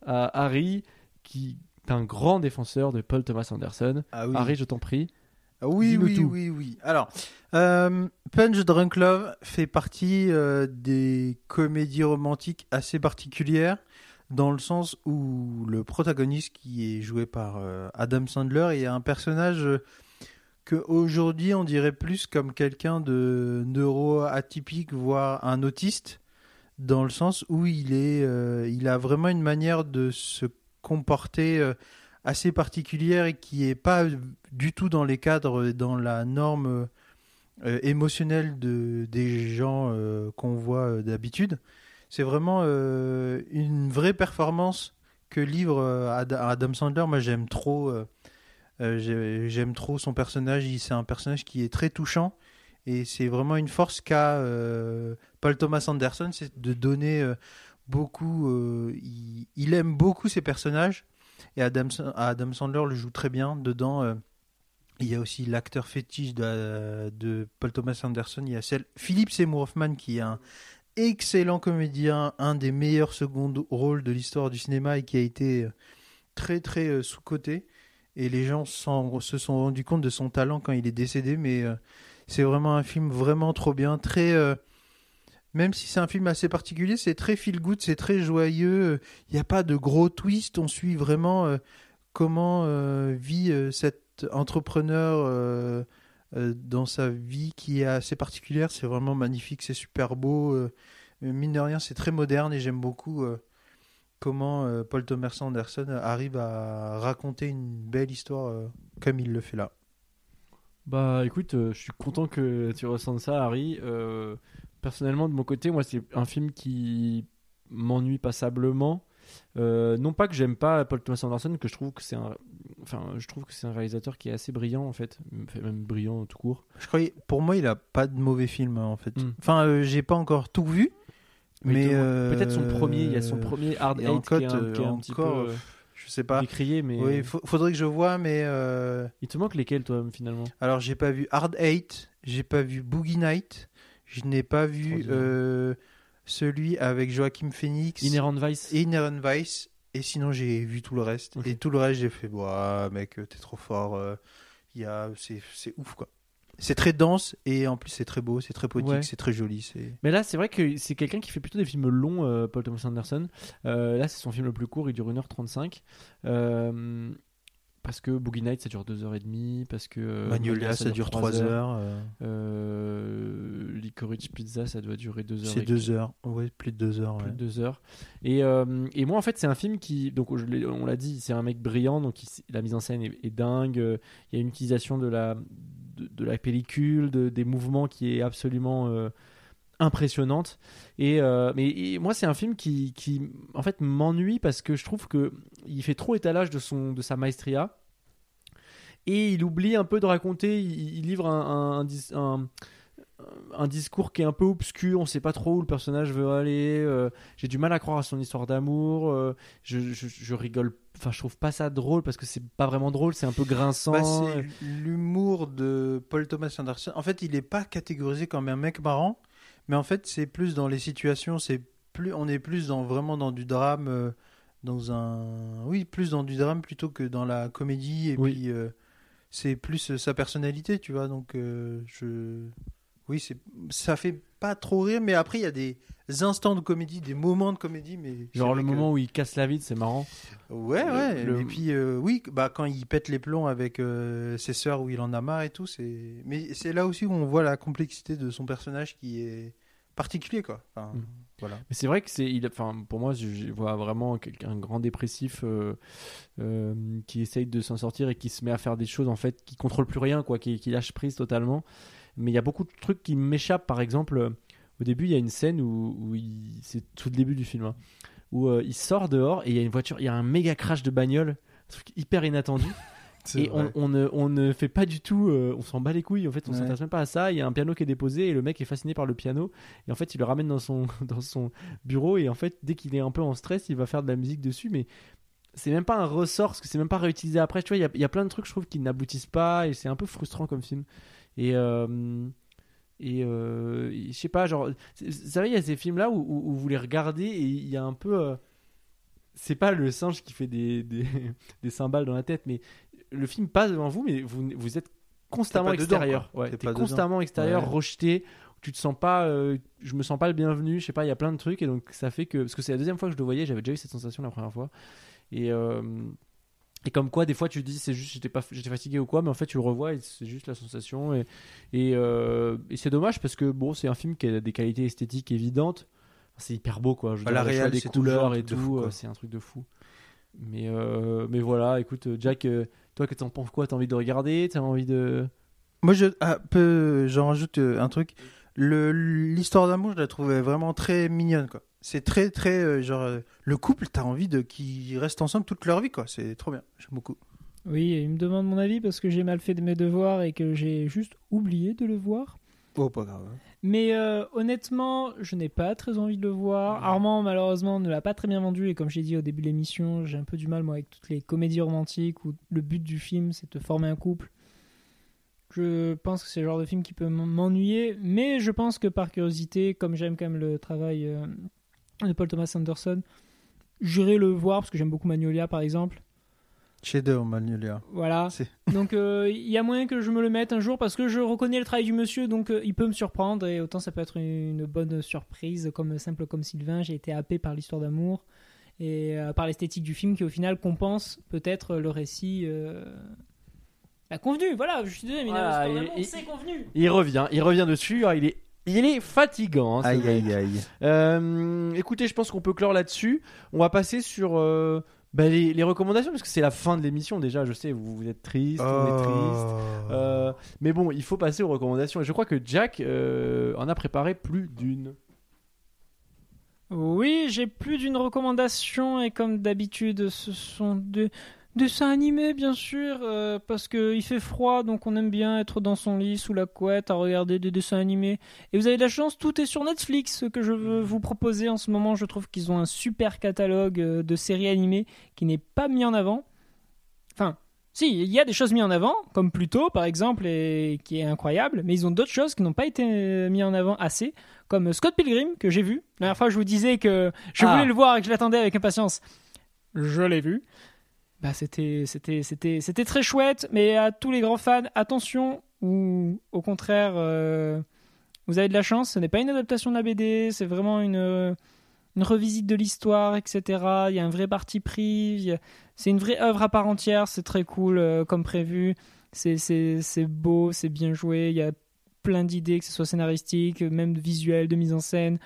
à Harry, qui est un grand défenseur de Paul Thomas Anderson. Ah oui. Harry, je t'en prie. Ah oui, oui, tout. oui, oui. Alors, euh, Punch Drunk Love fait partie euh, des comédies romantiques assez particulières, dans le sens où le protagoniste, qui est joué par euh, Adam Sandler, est un personnage que aujourd'hui on dirait plus comme quelqu'un de neuro-atypique, voire un autiste, dans le sens où il est, il a vraiment une manière de se comporter assez particulière et qui est pas du tout dans les cadres, dans la norme euh, émotionnelle de, des gens euh, qu'on voit euh, d'habitude. C'est vraiment une vraie performance que livre Ad- Adam Sandler. Moi, j'aime trop, j'ai- j'aime trop son personnage. C'est un personnage qui est très touchant et c'est vraiment une force qu'a Paul Thomas Anderson, c'est de donner beaucoup. il aime beaucoup ses personnages et Adam, Adam Sandler le joue très bien dedans. euh, il y a aussi l'acteur fétiche de, de Paul Thomas Anderson. Il y a celle Philippe Seymour Hoffman qui est un excellent comédien, un des meilleurs seconds rôles de l'histoire du cinéma et qui a été euh, très très euh, sous-coté. Et les gens se sont rendus compte de son talent quand il est décédé. Mais euh, c'est vraiment un film vraiment trop bien, très euh, même si c'est un film assez particulier, c'est très feel good, c'est très joyeux. Il n'y a pas de gros twist. On suit vraiment euh, comment euh, vit euh, cet entrepreneur dans sa vie qui est assez particulière. C'est vraiment magnifique, c'est super beau. mine de rien, c'est très moderne et j'aime beaucoup comment Paul Thomas Anderson arrive à raconter une belle histoire comme il le fait là. Bah écoute, je suis content que tu ressentes ça, Harry. Personnellement, de mon côté, moi, c'est un film qui m'ennuie passablement. Euh, non pas que j'aime pas Paul Thomas Anderson, que je trouve que c'est un, enfin, je trouve que c'est un réalisateur qui est assez brillant en fait, même brillant tout court. Je croyais, pour moi, il a pas de mauvais film en fait. Mm. Enfin, euh, j'ai pas encore tout vu, Mais euh, Peut-être son premier, il y a son premier Hard Eight qui est encore, un, qui est un petit encore, peu je sais pas. décrié, mais Oui, faudrait que je vois, mais il te manque lesquels toi finalement? alors j'ai pas vu Hard Eight, j'ai pas vu Boogie Night, je n'ai pas vu euh, celui avec Joachim Phoenix, Inherent Vice. et Inherent Vice, et sinon j'ai vu tout le reste. Et tout le reste, j'ai fait, Ouah, mec, euh, t'es trop fort. euh, il y a, c'est, c'est ouf quoi. C'est très dense et en plus c'est très beau, c'est très poétique, Ouais. c'est très joli. C'est... Mais là, c'est vrai que c'est quelqu'un qui fait plutôt des films longs, euh, Paul Thomas Anderson. Euh, là, c'est son film le plus court, il dure 1h35. Euh, parce que Boogie Night, ça dure 2h30. Parce que euh, Magnolia, ça, dure 3 heures. euh, Euh, Licorice Pizza, ça doit durer 2 heures. c'est et 2 heures. Ouais, plus de 2 heures. plus ouais. de deux heures. Et, euh, et moi, en fait, c'est un film qui, donc on l'a dit, c'est un mec brillant, donc il- la mise en scène est, est dingue. euh, Il y a une utilisation de la, de, de la pellicule, de- des mouvements qui est absolument euh, impressionnante. Et, euh, mais et moi, c'est un film qui, qui, en fait, m'ennuie parce que je trouve que il fait trop étalage de son, de sa maestria. Et il oublie un peu de raconter, il, il livre un, un- un dis- un- un discours qui est un peu obscur, on sait pas trop où le personnage veut aller. euh, J'ai du mal à croire à son histoire d'amour. euh, je, je- je rigole, enfin, je trouve pas ça drôle parce que c'est pas vraiment drôle, c'est un peu grinçant. Bah, c'est l'humour de Paul Thomas Anderson. En fait, il n'est pas catégorisé comme un mec marrant, mais en fait, c'est plus dans les situations. C'est plus, on est plus dans vraiment dans du drame, euh, dans un, oui, plus dans du drame plutôt que dans la comédie. Et Oui. puis, c'est plus euh, sa personnalité, tu vois. Donc, euh, je, oui, c'est, ça fait pas trop rire, mais après, il y a des instants de comédie, des moments de comédie, mais Genre le que- moment où il casse la vitre, c'est marrant. Ouais, ouais. le- Et puis, euh, oui, bah, quand il pète les plombs avec euh, ses sœurs où il en a marre et tout, c'est. Mais c'est là aussi où on voit la complexité de son personnage qui est particulier, quoi. Enfin, Mm. Voilà. Mais c'est vrai que c'est, il, enfin, pour moi, je, vois vraiment un grand dépressif euh, euh, qui essaye de s'en sortir et qui se met à faire des choses en fait, qui contrôle plus rien, quoi, qui, qui lâche prise totalement. Mais il y a beaucoup de trucs qui m'échappent. Par exemple, euh, au début, il y a une scène où, où il, c'est tout le début du film, hein, où euh, il sort dehors et il y a une voiture, il y a un méga crash de bagnole, un truc hyper inattendu. Et on, ne, on ne fait pas du tout, euh, on s'en bat les couilles, en fait, on Ouais. s'intéresse même pas à ça. Il y a un piano qui est déposé et le mec est fasciné par le piano. Et en fait, il le ramène dans son, dans son bureau. Et en fait, dès qu'il est un peu en stress, il va faire de la musique dessus. Mais c'est même pas un ressort, parce que c'est même pas réutilisé après. Tu vois, il y a, il y a plein de trucs, je trouve, qui n'aboutissent pas. Et c'est un peu frustrant comme film. Et. euh, et euh, je sais pas, genre, vous savez, il y a ces films-là où, où- où vous les regardez et il y a un peu. euh, c'est pas le singe qui fait des, des, des cymbales dans la tête, mais le film passe devant vous, mais vous, vous êtes constamment dedans, extérieur. Ouais, T'es t'es pas dedans. constamment extérieur, Ouais. rejeté. Tu te sens pas, euh, je me sens pas le bienvenu. Je sais pas, il y a plein de trucs et donc ça fait que parce que c'est la deuxième fois que je le voyais, j'avais déjà eu cette sensation la première fois. Et euh, et comme quoi, des fois, tu te dis c'est juste j'étais pas j'étais fatigué ou quoi, mais en fait tu le revois et c'est juste la sensation et et, euh, et c'est dommage parce que bon, c'est un film qui a des qualités esthétiques évidentes. C'est hyper beau quoi. Je Bah, dire, la le choix réal, des couleurs un et tout, fou, euh, c'est un truc de fou. Mais mais voilà, écoute, Jack, toi que t'en penses quoi? T'as envie de regarder? T'as envie de Moi, je, ah, peu, j'en rajoute euh, un truc. Le, l'histoire d'amour, je la trouvais vraiment très mignonne, quoi. C'est très, très, euh, genre, euh, le couple, t'as envie de qu'ils restent ensemble toute leur vie, quoi. C'est trop bien. J'aime beaucoup. Oui, il me demande mon avis parce que j'ai mal fait de mes devoirs et que j'ai juste oublié de le voir. Oh, pas grave. Mais euh, honnêtement, je n'ai pas très envie de le voir. Armand, malheureusement, ne l'a pas très bien vendu. Et comme j'ai dit au début de l'émission, j'ai un peu du mal, moi, avec toutes les comédies romantiques où le but du film, c'est de former un couple. Je pense que c'est le genre de film qui peut m'ennuyer. Mais je pense que par curiosité, comme j'aime quand même le travail euh, de Paul Thomas Anderson, j'irai le voir parce que j'aime beaucoup Magnolia, par exemple. Chez deux, Magnolia. Voilà. C'est- Donc euh, il y a moyen que je me le mette un jour parce que je reconnais le travail du monsieur, donc euh, il peut me surprendre et autant ça peut être une bonne surprise, comme simple comme Sylvain. J'ai été happé par l'histoire d'amour et euh, par l'esthétique du film qui au final compense peut-être le récit. Euh... bah, convenu, voilà, je suis désolé, mais Voilà, c'est convenu. Il revient, il revient dessus. alors il est, il est fatigant. hein, Aïe, aïe, aïe. Euh, écoutez, je pense qu'on peut clore là-dessus. On va passer sur euh, bah, les, les recommandations parce que c'est la fin de l'émission déjà. Je sais, vous, vous êtes triste, on est triste. Oh. Euh, mais bon, il faut passer aux recommandations. Et je crois que Jack euh, en a préparé plus d'une. Oui, j'ai plus d'une recommandation et comme d'habitude, ce sont des dessins animés bien sûr, euh, parce que il fait froid, donc on aime bien être dans son lit sous la couette à regarder des dessins animés. Et vous avez de la chance, tout est sur Netflix. Ce que je veux vous proposer en ce moment, je trouve qu'ils ont un super catalogue euh, de séries animées qui n'est pas mis en avant. Enfin, si, il y a des choses mises en avant, comme Pluto par exemple, et qui est incroyable, mais ils ont d'autres choses qui n'ont pas été euh, mis en avant assez comme Scott Pilgrim que j'ai vu. La dernière fois, je vous disais que je Ah. voulais le voir et que je l'attendais avec impatience. Je l'ai vu. Bah, c'était, très chouette, mais à tous les grands fans, attention, ou au contraire, euh, vous avez de la chance, ce n'est pas une adaptation de la BD, c'est vraiment une, euh, une revisite de l'histoire, etc. Il y a un vrai parti pris, c'est une vraie œuvre à part entière, c'est très cool euh, comme prévu, c'est, beau, c'est bien joué, il y a plein d'idées, que ce soit scénaristique, même de visuel, de mise en scène.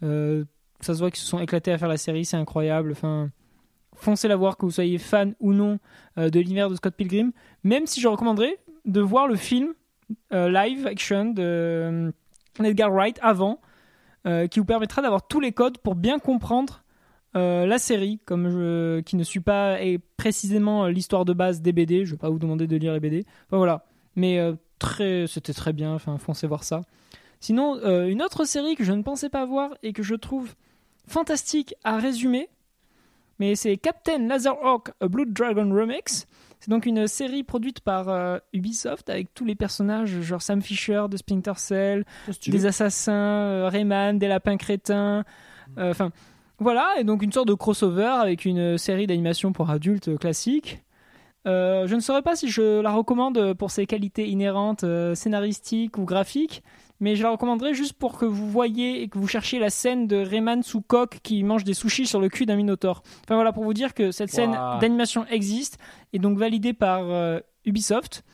Ça se voit qu'ils se sont éclatés à faire la série, c'est incroyable. Enfin, foncez la voir, que vous soyez fan ou non euh, de l'univers de Scott Pilgrim. Même si je recommanderais de voir le film euh, live action de euh, Edgar Wright avant, qui vous permettra d'avoir tous les codes pour bien comprendre la série, comme qui ne suit pas précisément l'histoire de base des BD. Je vais pas vous demander de lire les BD. Voilà, mais très, c'était très bien. Enfin, foncez voir ça. Sinon, une autre série que je ne pensais pas voir et que je trouve fantastique à résumer, mais c'est Captain Laserhawk A Blood Dragon Remix. C'est donc une série produite par euh, Ubisoft avec tous les personnages, genre Sam Fisher de Splinter Cell, des assassins, euh, Rayman, des lapins crétins. euh, Enfin, voilà, et donc une sorte de crossover avec une série d'animation pour adultes classique. Je ne saurais pas si je la recommande pour ses qualités inhérentes scénaristiques ou graphiques, mais je la recommanderais juste pour que vous voyez et que vous cherchiez la scène de Rayman sous coque qui mange des sushis sur le cul d'un minotaure. Enfin voilà, pour vous dire que cette scène Wow. d'animation existe et donc validée par euh, Ubisoft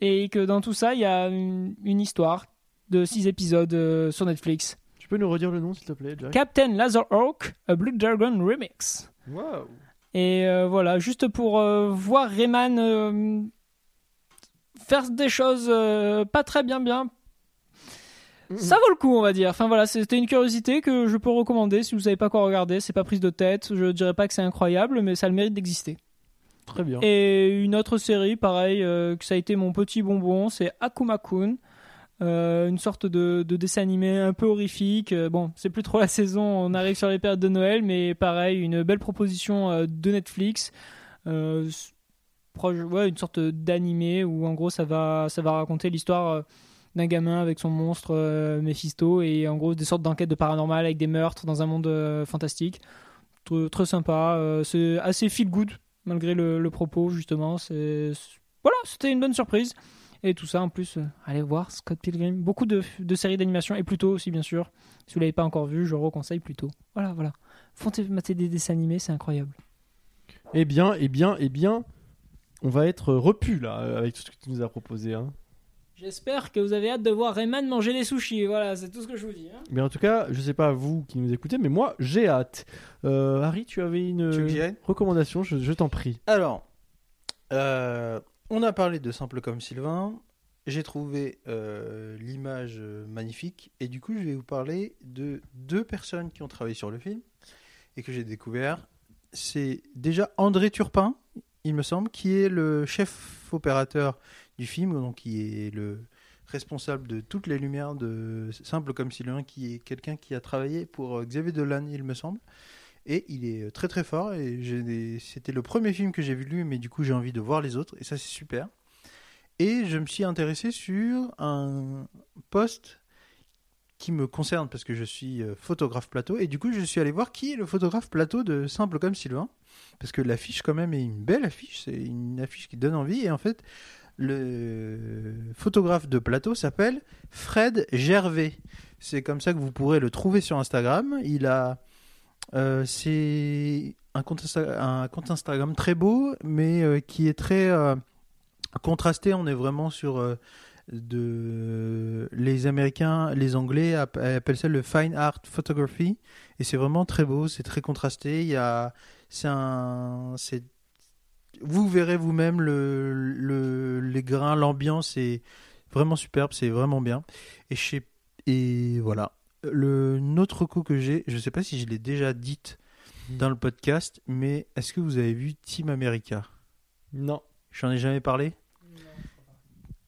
et que dans tout ça, il y a une, une histoire de 6 épisodes euh, sur Netflix. Tu peux nous redire le nom s'il te plaît, Jack? Captain Laserhawk, A Blue Dragon Remix. Wow. Et euh, voilà, juste pour euh, voir Rayman euh, faire des choses euh, pas très bien bien. Ça vaut le coup, on va dire. Enfin voilà, c'était une curiosité que je peux recommander si vous savez pas quoi regarder. C'est pas prise de tête. Je dirais pas que c'est incroyable, mais ça a le mérite d'exister. Très bien. Et une autre série, pareil, euh, que ça a été mon petit bonbon, c'est Akuma-kun. Euh, une sorte de, de dessin animé un peu horrifique. Euh, bon, c'est plus trop la saison, on arrive sur les périodes de Noël, mais pareil, une belle proposition euh, de Netflix. Euh, proche- ouais, une sorte d'animé où en gros ça va, ça va raconter l'histoire euh, d'un gamin avec son monstre euh, Mephisto et en gros des sortes d'enquêtes de paranormal avec des meurtres dans un monde euh, fantastique. Très, sympa, euh, c'est assez feel good malgré le, le propos justement. C'est voilà, c'était une bonne surprise. Et tout ça en plus, allez voir Scott Pilgrim. Beaucoup de, séries d'animation et plutôt aussi bien sûr. Si vous l'avez pas encore vu, je reconseille plutôt. Voilà, voilà. Fontez mater des dessins animés, c'est incroyable. Eh bien, eh bien, eh bien, on va être repu là avec tout ce que tu nous as proposé. Hein. J'espère que vous avez hâte de voir Rayman manger des sushis. Voilà, c'est tout ce que je vous dis. hein. Mais en tout cas, je sais pas vous qui nous écoutez, mais moi j'ai hâte. Euh, Harry, tu avais une Tu recommandation, je, je t'en prie. Alors, euh, on a parlé de Simple comme Sylvain. J'ai trouvé euh, l'image euh, magnifique. Et du coup, je vais vous parler de deux personnes qui ont travaillé sur le film et que j'ai découvert. C'est déjà André Turpin, il me semble, qui est le chef opérateur du film, donc qui est le responsable de toutes les lumières de Simple comme Sylvain, qui est quelqu'un qui a travaillé pour euh, Xavier Dolan, il me semble. Et il est euh, très très fort. Et c'était le premier film que j'ai vu lui, mais du coup j'ai envie de voir les autres. Et ça c'est super. Et je me suis intéressé sur un poste qui me concerne parce que je suis euh, photographe plateau. Et du coup je suis allé voir qui est le photographe plateau de Simple comme Sylvain. Parce que l'affiche quand même est une belle affiche. C'est une affiche qui donne envie. Et en fait le photographe de plateau s'appelle Fred Gervais. C'est comme ça que vous pourrez le trouver sur Instagram. Il a euh, c'est un compte, Instagram très beau, mais euh, qui est très euh, contrasté. On est vraiment sur de les Américains, les Anglais app- appellent ça le fine art photography, et c'est vraiment très beau. C'est très contrasté. Il y a, c'est vous verrez vous-même le, le- les grains, l'ambiance est vraiment superbe, c'est vraiment bien. Et, voilà. Le notre coup que j'ai, je sais pas si je l'ai déjà dite dans le podcast, mais est-ce que vous avez vu Team America? Non. J'en ai jamais parlé?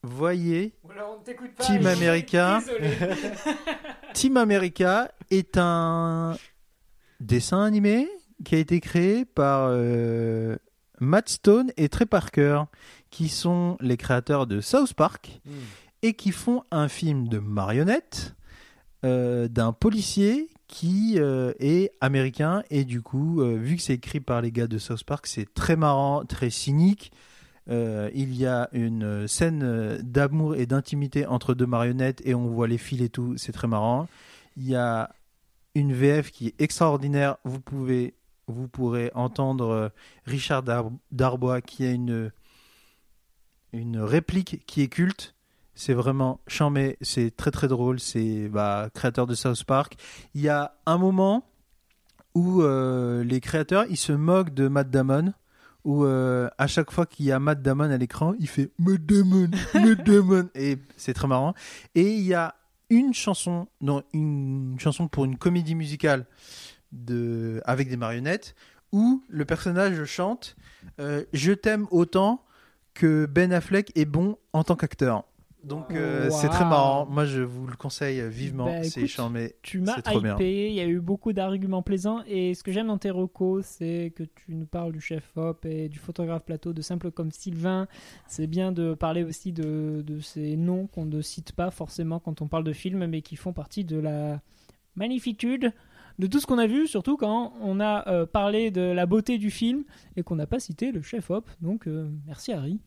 Voyez, Voilà, on t'écoute pas. Team America. Team America est un dessin animé qui a été créé par euh, Matt Stone et Trey Parker, qui sont les créateurs de South Park et qui font un film de marionnette euh, d'un policier qui euh, est américain et du coup, euh, vu que c'est écrit par les gars de South Park, c'est très marrant, très cynique. Euh, il y a une scène d'amour et d'intimité entre deux marionnettes et on voit les fils et tout, c'est très marrant. Il y a une VF qui est extraordinaire. Vous pouvez, vous pourrez entendre euh, Richard Dar- Darbois qui a une une réplique qui est culte. C'est vraiment chambé, c'est très très drôle. C'est bah, créateur de South Park. Il y a un moment où euh, les créateurs ils se moquent de Matt Damon. Où euh, à chaque fois qu'il y a Matt Damon à l'écran, il fait Matt Damon, Matt Damon, et c'est très marrant. Et il y a une chanson, non, une chanson pour une comédie musicale de avec des marionnettes où le personnage chante euh, Je t'aime autant que Ben Affleck est bon en tant qu'acteur. Donc euh, Wow. c'est très marrant. Moi je vous le conseille vivement. Bah, c'est écoute, charmé. Tu m'as hypé, il y a eu beaucoup d'arguments plaisants et ce que j'aime dans tes recos, c'est que tu nous parles du chef hop et du photographe plateau de simple comme Sylvain. C'est bien de parler aussi de, de ces noms qu'on ne cite pas forcément quand on parle de films, mais qui font partie de la magnificitude de tout ce qu'on a vu, surtout quand on a euh, parlé de la beauté du film et qu'on n'a pas cité le chef hop. Donc euh, merci Harry.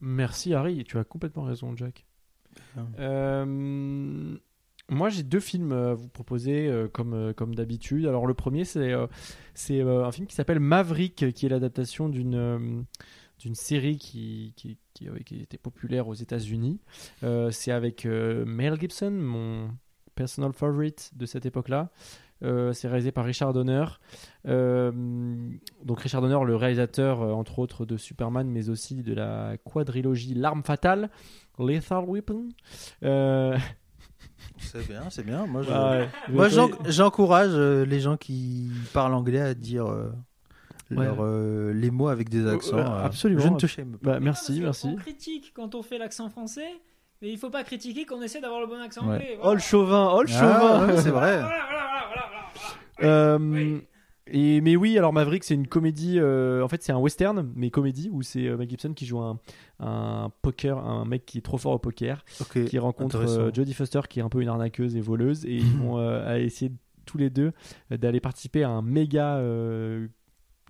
Merci Harry, et tu as complètement raison, Jack. Bien. Euh, moi, j'ai deux films à vous proposer, euh, comme, euh, comme d'habitude. Alors, le premier, c'est euh, c'est euh, un film qui s'appelle Maverick, qui est l'adaptation d'une euh, d'une série qui, qui, qui, qui était populaire aux États-Unis. Euh, c'est avec euh, Mel Gibson, mon personal favorite de cette époque-là. Euh, c'est réalisé par Richard Donner. Euh, donc Richard Donner, le réalisateur euh, entre autres de Superman, mais aussi de la quadrilogie L'arme fatale, Lethal Weapon. Euh, C'est bien, c'est bien. Moi, je- ouais. Moi, Je- j'en- j'encourage les gens qui parlent anglais à dire euh, Ouais. leur, euh, les mots avec des accents. euh, absolument. Je ne te shame pas. Bah, merci, Non, merci. On critique quand on fait l'accent français, mais il faut pas critiquer qu'on essaie d'avoir le bon accent Ouais. anglais. Oh le chauvin, oh le Ah, chauvin. ouais, c'est vrai. Voilà, voilà, voilà, voilà, voilà. Euh. Et mais oui, alors Maverick, c'est une comédie. euh, en fait, c'est un western, mais comédie où c'est euh, Mel Gibson qui joue un, un poker, un mec qui est trop fort au poker, Ok, qui rencontre euh, Jodie Foster, qui est un peu une arnaqueuse et voleuse, et ils vont euh, à essayer tous les deux d'aller participer à un méga euh,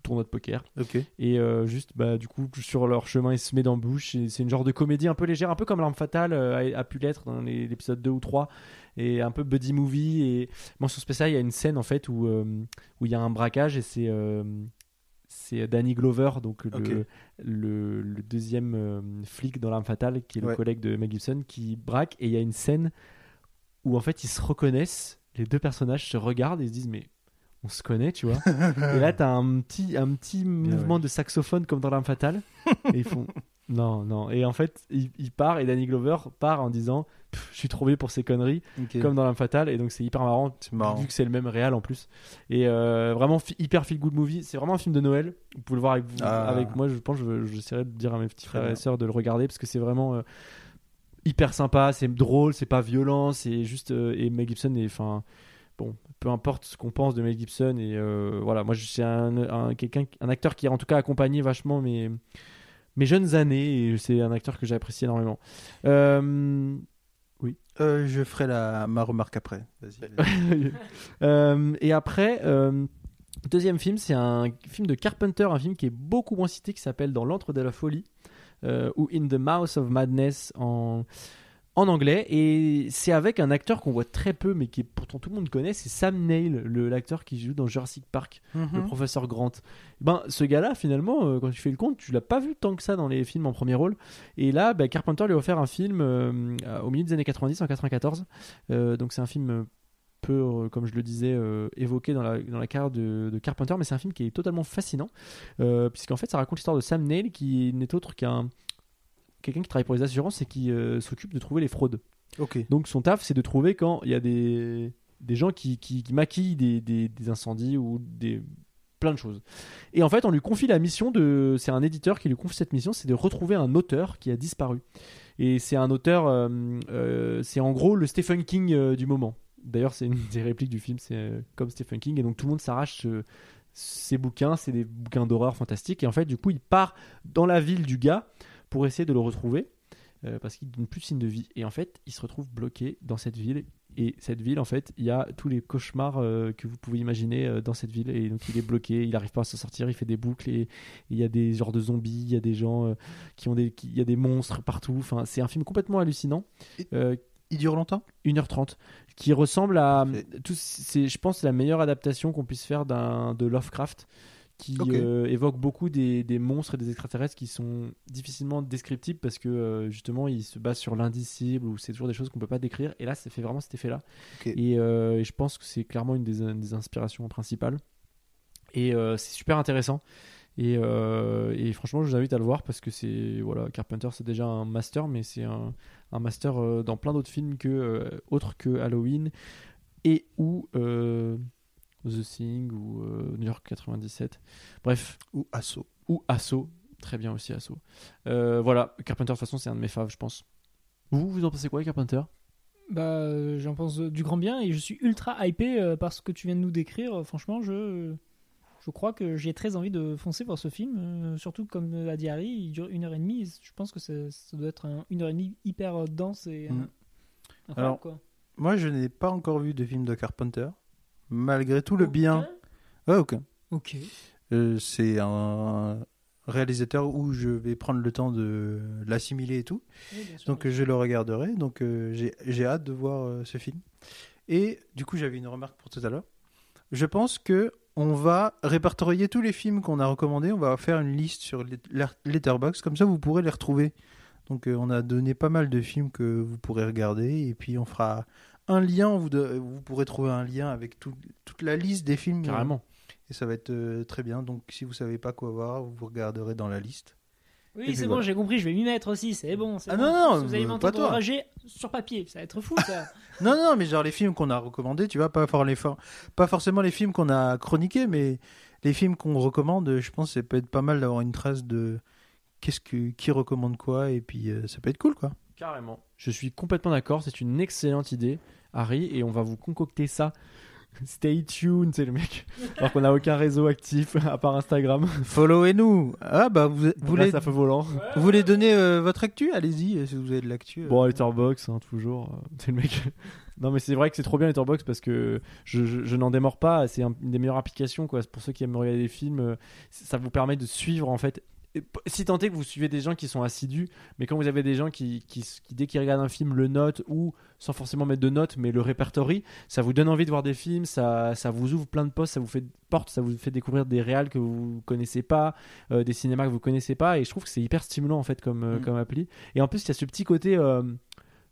tournoi de poker. Ok. Et euh, juste, bah, du coup, sur leur chemin, ils se mettent dans bouche. Et C'est une genre de comédie un peu légère, un peu comme L'arme fatale euh, a, a pu l'être dans les- l'épisode 2 ou 3. Et un peu buddy movie. Et mention spéciale, il y a une scène en fait où euh, où il y a un braquage et c'est. euh, c'est Danny Glover, donc le, Ok. le, le deuxième euh, flic dans l'arme fatale, qui est le Ouais. collègue de Mel Gibson, qui braque. Et il y a une scène où en fait ils se reconnaissent, les deux personnages se regardent et se disent mais on se connaît, tu vois. et là t'as un petit, un petit mouvement ouais. de saxophone comme dans l'arme fatale. et ils font non, non. Et en fait il, il part et Danny Glover part en disant je suis trouvé pour ces conneries comme dans l'arme fatale et donc c'est hyper marrant, C'est marrant. vu que c'est le même réal en plus et euh, vraiment hyper feel good movie c'est vraiment un film de Noël vous pouvez le voir avec, vous, Ah. avec moi je pense que je- j'essaierai de dire à mes petits frères et sœurs de le regarder parce que c'est vraiment euh, hyper sympa c'est drôle c'est pas violent c'est juste euh, et Mel Gibson est enfin bon peu importe ce qu'on pense de Mel Gibson et voilà moi je suis un, un quelqu'un un acteur qui a en tout cas accompagné vachement mes mes jeunes années et c'est un acteur que j'apprécie énormément euh, Euh, je ferai la... ma remarque après. Vas-y. Euh, et après, deuxième film, c'est un film de Carpenter, un film qui est beaucoup moins cité, qui s'appelle Dans l'antre de la folie, ou In the Mouth of Madness en, en anglais. Et c'est avec un acteur qu'on voit très peu, mais qui est, pourtant tout le monde connaît, c'est Sam Neill, le- l'acteur qui joue dans Jurassic Park, le Mhm. professeur Grant. Ben, ce gars-là, finalement, euh, quand tu fais le compte, tu l'as pas vu tant que ça dans les films en premier rôle. Et là, ben, Carpenter lui a offert un film euh, au milieu des années 90, en 94. Euh, donc c'est un film euh, peu, euh, comme je le disais, euh, évoqué dans la, dans la carrière de, de Carpenter, mais c'est un film qui est totalement fascinant, euh, puisqu'en fait, ça raconte l'histoire de Sam Neill, qui n'est autre qu'un quelqu'un qui travaille pour les assurances et qui euh, s'occupe de trouver les fraudes. Donc son taf, c'est de trouver quand il y a des, des gens qui, qui, qui maquillent des, des, des incendies ou des plein de choses. Et en fait, on lui confie la mission de... C'est un éditeur qui lui confie cette mission, c'est de retrouver un auteur qui a disparu. Et c'est un auteur... euh, euh, c'est en gros le Stephen King du moment. D'ailleurs, c'est une des répliques du film, c'est comme Stephen King. Et donc tout le monde s'arrache ces bouquins, c'est des bouquins d'horreur fantastiques. Et en fait, du coup, il part dans la ville du gars pour essayer de le retrouver. euh, parce qu'il donne plus de signe de vie. Et en fait, il se retrouve bloqué dans cette ville. Et cette ville, en fait, il y a tous les cauchemars euh, que vous pouvez imaginer euh, dans cette ville. Et donc, il est bloqué, il n'arrive pas à s'en sortir, il fait des boucles. Et il y a des genres de zombies, il y a des gens qui ont des. Il y a des monstres partout. Enfin, c'est un film complètement hallucinant. Il dure longtemps? 1h30 qui ressemble à tout c'est je pense la meilleure adaptation qu'on puisse faire d'un de Lovecraft qui euh, évoque beaucoup des, des monstres et des extraterrestres qui sont difficilement descriptibles parce que euh, justement ils se basent sur l'indicible ou c'est toujours des choses qu'on peut pas décrire. Et là ça fait vraiment cet effet là et, euh, et je pense que c'est clairement une des, des inspirations principales. Et c'est super intéressant. Et, et franchement je vous invite à le voir parce que c'est voilà Carpenter c'est déjà un master mais c'est un, un master dans plein d'autres films que autres que Halloween et ou The Thing ou euh, New York 97 bref Ou assaut ou Assaut très bien aussi Assaut Euh, voilà Carpenter de toute façon c'est un de mes faves je pense vous vous en pensez quoi Carpenter? Bah, euh, j'en pense du grand bien et je suis ultra hypé par ce que tu viens de nous décrire. Franchement, je, je crois que j'ai très envie de foncer voir ce film. surtout comme euh, a dit Harry, il dure une heure et demie. Je pense que ça, ça doit être un- une heure et demie hyper dense et Mm. incroyable, Alors, quoi. Moi, je n'ai pas encore vu de film de Carpenter. Malgré tout le bien. Ouais, aucun. Ok. Euh, c'est un réalisateur où je vais prendre le temps de l'assimiler et tout. Oui, bien sûr, Donc je le regarderai. Donc euh, j'ai hâte de voir euh, ce film. Et du coup, j'avais une remarque pour tout à l'heure. Je pense que on va répertorier tous les films qu'on a recommandés. On va faire une liste sur Let- Let- Letterboxd. Comme ça, vous pourrez les retrouver. Donc euh, on a donné pas mal de films que vous pourrez regarder. Et puis on fera un lien. Vous, de- vous pourrez trouver un lien avec tout- toute la liste des films. carrément Et ça va être euh, très bien. Donc si vous savez pas quoi voir, vous regarderez dans la liste. Oui, c'est bon, j'ai compris, je vais m'y mettre aussi, c'est bon. c'est Ah bon. non, non, Si vous allez euh, m'entendre pas toi. rager sur papier, ça va être fou ça. Non, non, mais genre les films qu'on a recommandés, tu vois, pas, for- les for- pas forcément les films qu'on a chroniqués, mais les films qu'on recommande, je pense que ça peut être pas mal d'avoir une trace de qu'est-ce que qui recommande quoi et puis euh, ça peut être cool quoi. Carrément. Je suis complètement d'accord. C'est une excellente idée, Harry, et on va vous concocter ça. Stay tuned, c'est le mec. Alors qu'on n'a aucun réseau actif à part Instagram. Followez-nous. Ah bah vous, vous voulez Là, ça fait volant. vous voulez donner euh, votre actu? Allez-y euh, si vous avez de l'actu. euh. Bon, Letterbox, hein, toujours. C'est le mec. non, mais c'est vrai que c'est trop bien Letterbox parce que je, je, je n'en démords pas. C'est un- une des meilleures applications, quoi. Pour ceux qui aiment regarder des films, ça vous permet de suivre, en fait. Si tant est que vous suivez des gens qui sont assidus, mais quand vous avez des gens qui, qui, qui, dès qu'ils regardent un film, le notent ou sans forcément mettre de notes, mais le répertorie, ça vous donne envie de voir des films, ça, ça vous ouvre plein de postes, ça vous fait porte, ça vous fait découvrir des réals que vous connaissez pas, euh, des cinémas que vous connaissez pas, et je trouve que c'est hyper stimulant en fait comme, euh, Mm. comme appli. Et en plus, il y a ce petit côté euh,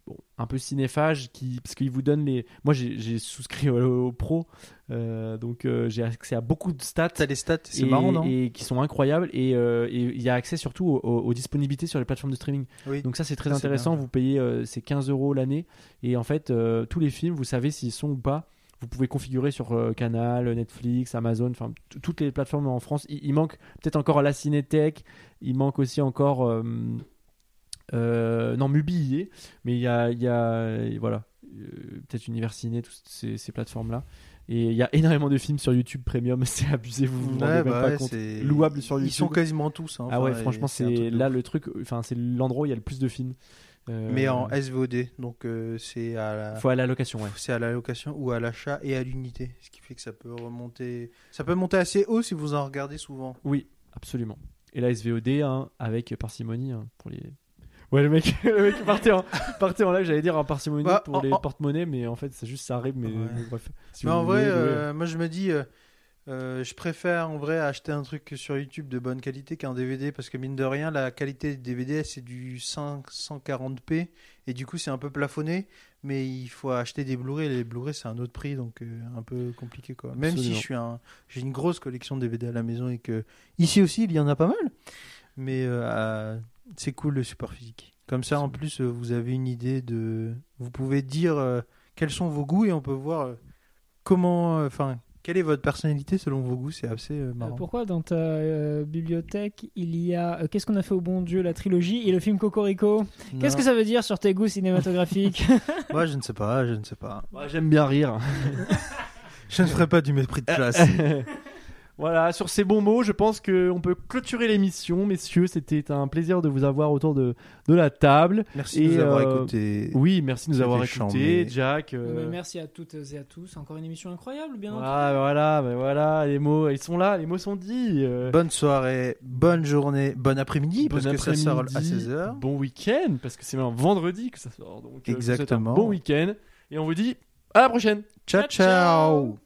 bon, un peu cinéphage qui, parce qu'il vous donne les. Moi, j'ai souscrit au, au pro, euh, donc euh, j'ai accès à beaucoup de stats. T'as les stats, c'est marrant non? et qui sont incroyables et euh, et il y a accès surtout aux, aux- aux disponibilités sur les plateformes de streaming Oui. donc ça c'est très Ça, intéressant vous payez ces 15 euros l'année et en fait tous les films vous savez s'ils sont ou pas vous pouvez configurer sur euh, Canal, Netflix, Amazon, enfin toutes les plateformes en France. Il, il manque peut-être encore la Cinétech, il manque aussi encore euh, non Mubi y est, mais il y a, il y a voilà euh, peut-être Univers Ciné, toutes ces, ces plateformes là. Et il y a énormément de films sur YouTube Premium, c'est abusé, vous vous rendez Ouais, même bah pas ouais, compte. Louable sur Ils YouTube. sont quasiment tous. hein, Ah ouais, franchement, c'est là le truc, enfin c'est l'endroit où il y a le plus de films. Euh, Mais en SVOD, donc euh, c'est à la. faut à la location, ouais. C'est à la location ou à l'achat et à l'unité, ce qui fait que ça peut remonter. Ça peut monter assez haut si vous en regardez souvent. Oui, absolument. Et la SVOD hein, avec parcimonie hein, pour les. Ouais, le mec, le mec partait en, partait en live, j'allais dire en parcimonie Bah, pour en- les en- porte-monnaies, mais en fait, c'est juste ça arrive, mais, Ouais. mais bref. Si Mais en vrai, voulez, euh, moi je me dis, euh, euh, je préfère en vrai acheter un truc sur YouTube de bonne qualité qu'un DVD parce que mine de rien, la qualité du DVD c'est du 540p et du coup c'est un peu plafonné. Mais il faut acheter des Blu-ray. Les Blu-ray c'est un autre prix donc euh, un peu compliqué quoi. Même si je suis un, j'ai une grosse collection de DVD à la maison et que ici aussi il y en a pas mal. Mais euh, euh, c'est cool le support physique. Comme ça en plus euh, vous avez une idée de, vous pouvez dire euh, quels sont vos goûts et on peut voir euh, comment, euh, enfin, quelle est votre personnalité selon vos goûts, c'est assez euh, Euh, marrant. pourquoi dans ta euh, bibliothèque il y a euh, Qu'est-ce qu'on a fait au bon Dieu, la trilogie et le film Cocorico? Qu'est-ce que ça veut dire sur tes goûts cinématographiques? Moi, je ne sais pas, je ne sais pas. Ouais, J'aime bien rire. Je ne ferai pas du mépris de classe. voilà, sur ces bons mots, je pense qu'on peut clôturer l'émission, messieurs. C'était un plaisir de vous avoir autour de, de la table. Merci Et, de nous avoir euh, écoutés. Oui, merci de nous avoir écoutés. Jack. Euh, Merci à toutes et à tous. Encore une émission incroyable, bien entendu. Voilà, voilà, ben voilà, les mots, ils sont là, les mots sont dits. euh, Bonne soirée, bonne journée, bon après-midi, bon parce que ça sort à après-midi, 16h. Bon week-end, parce que c'est même vendredi que ça sort. Donc, un Exactement. bon week-end. Et on vous dit à la prochaine. Ciao. ciao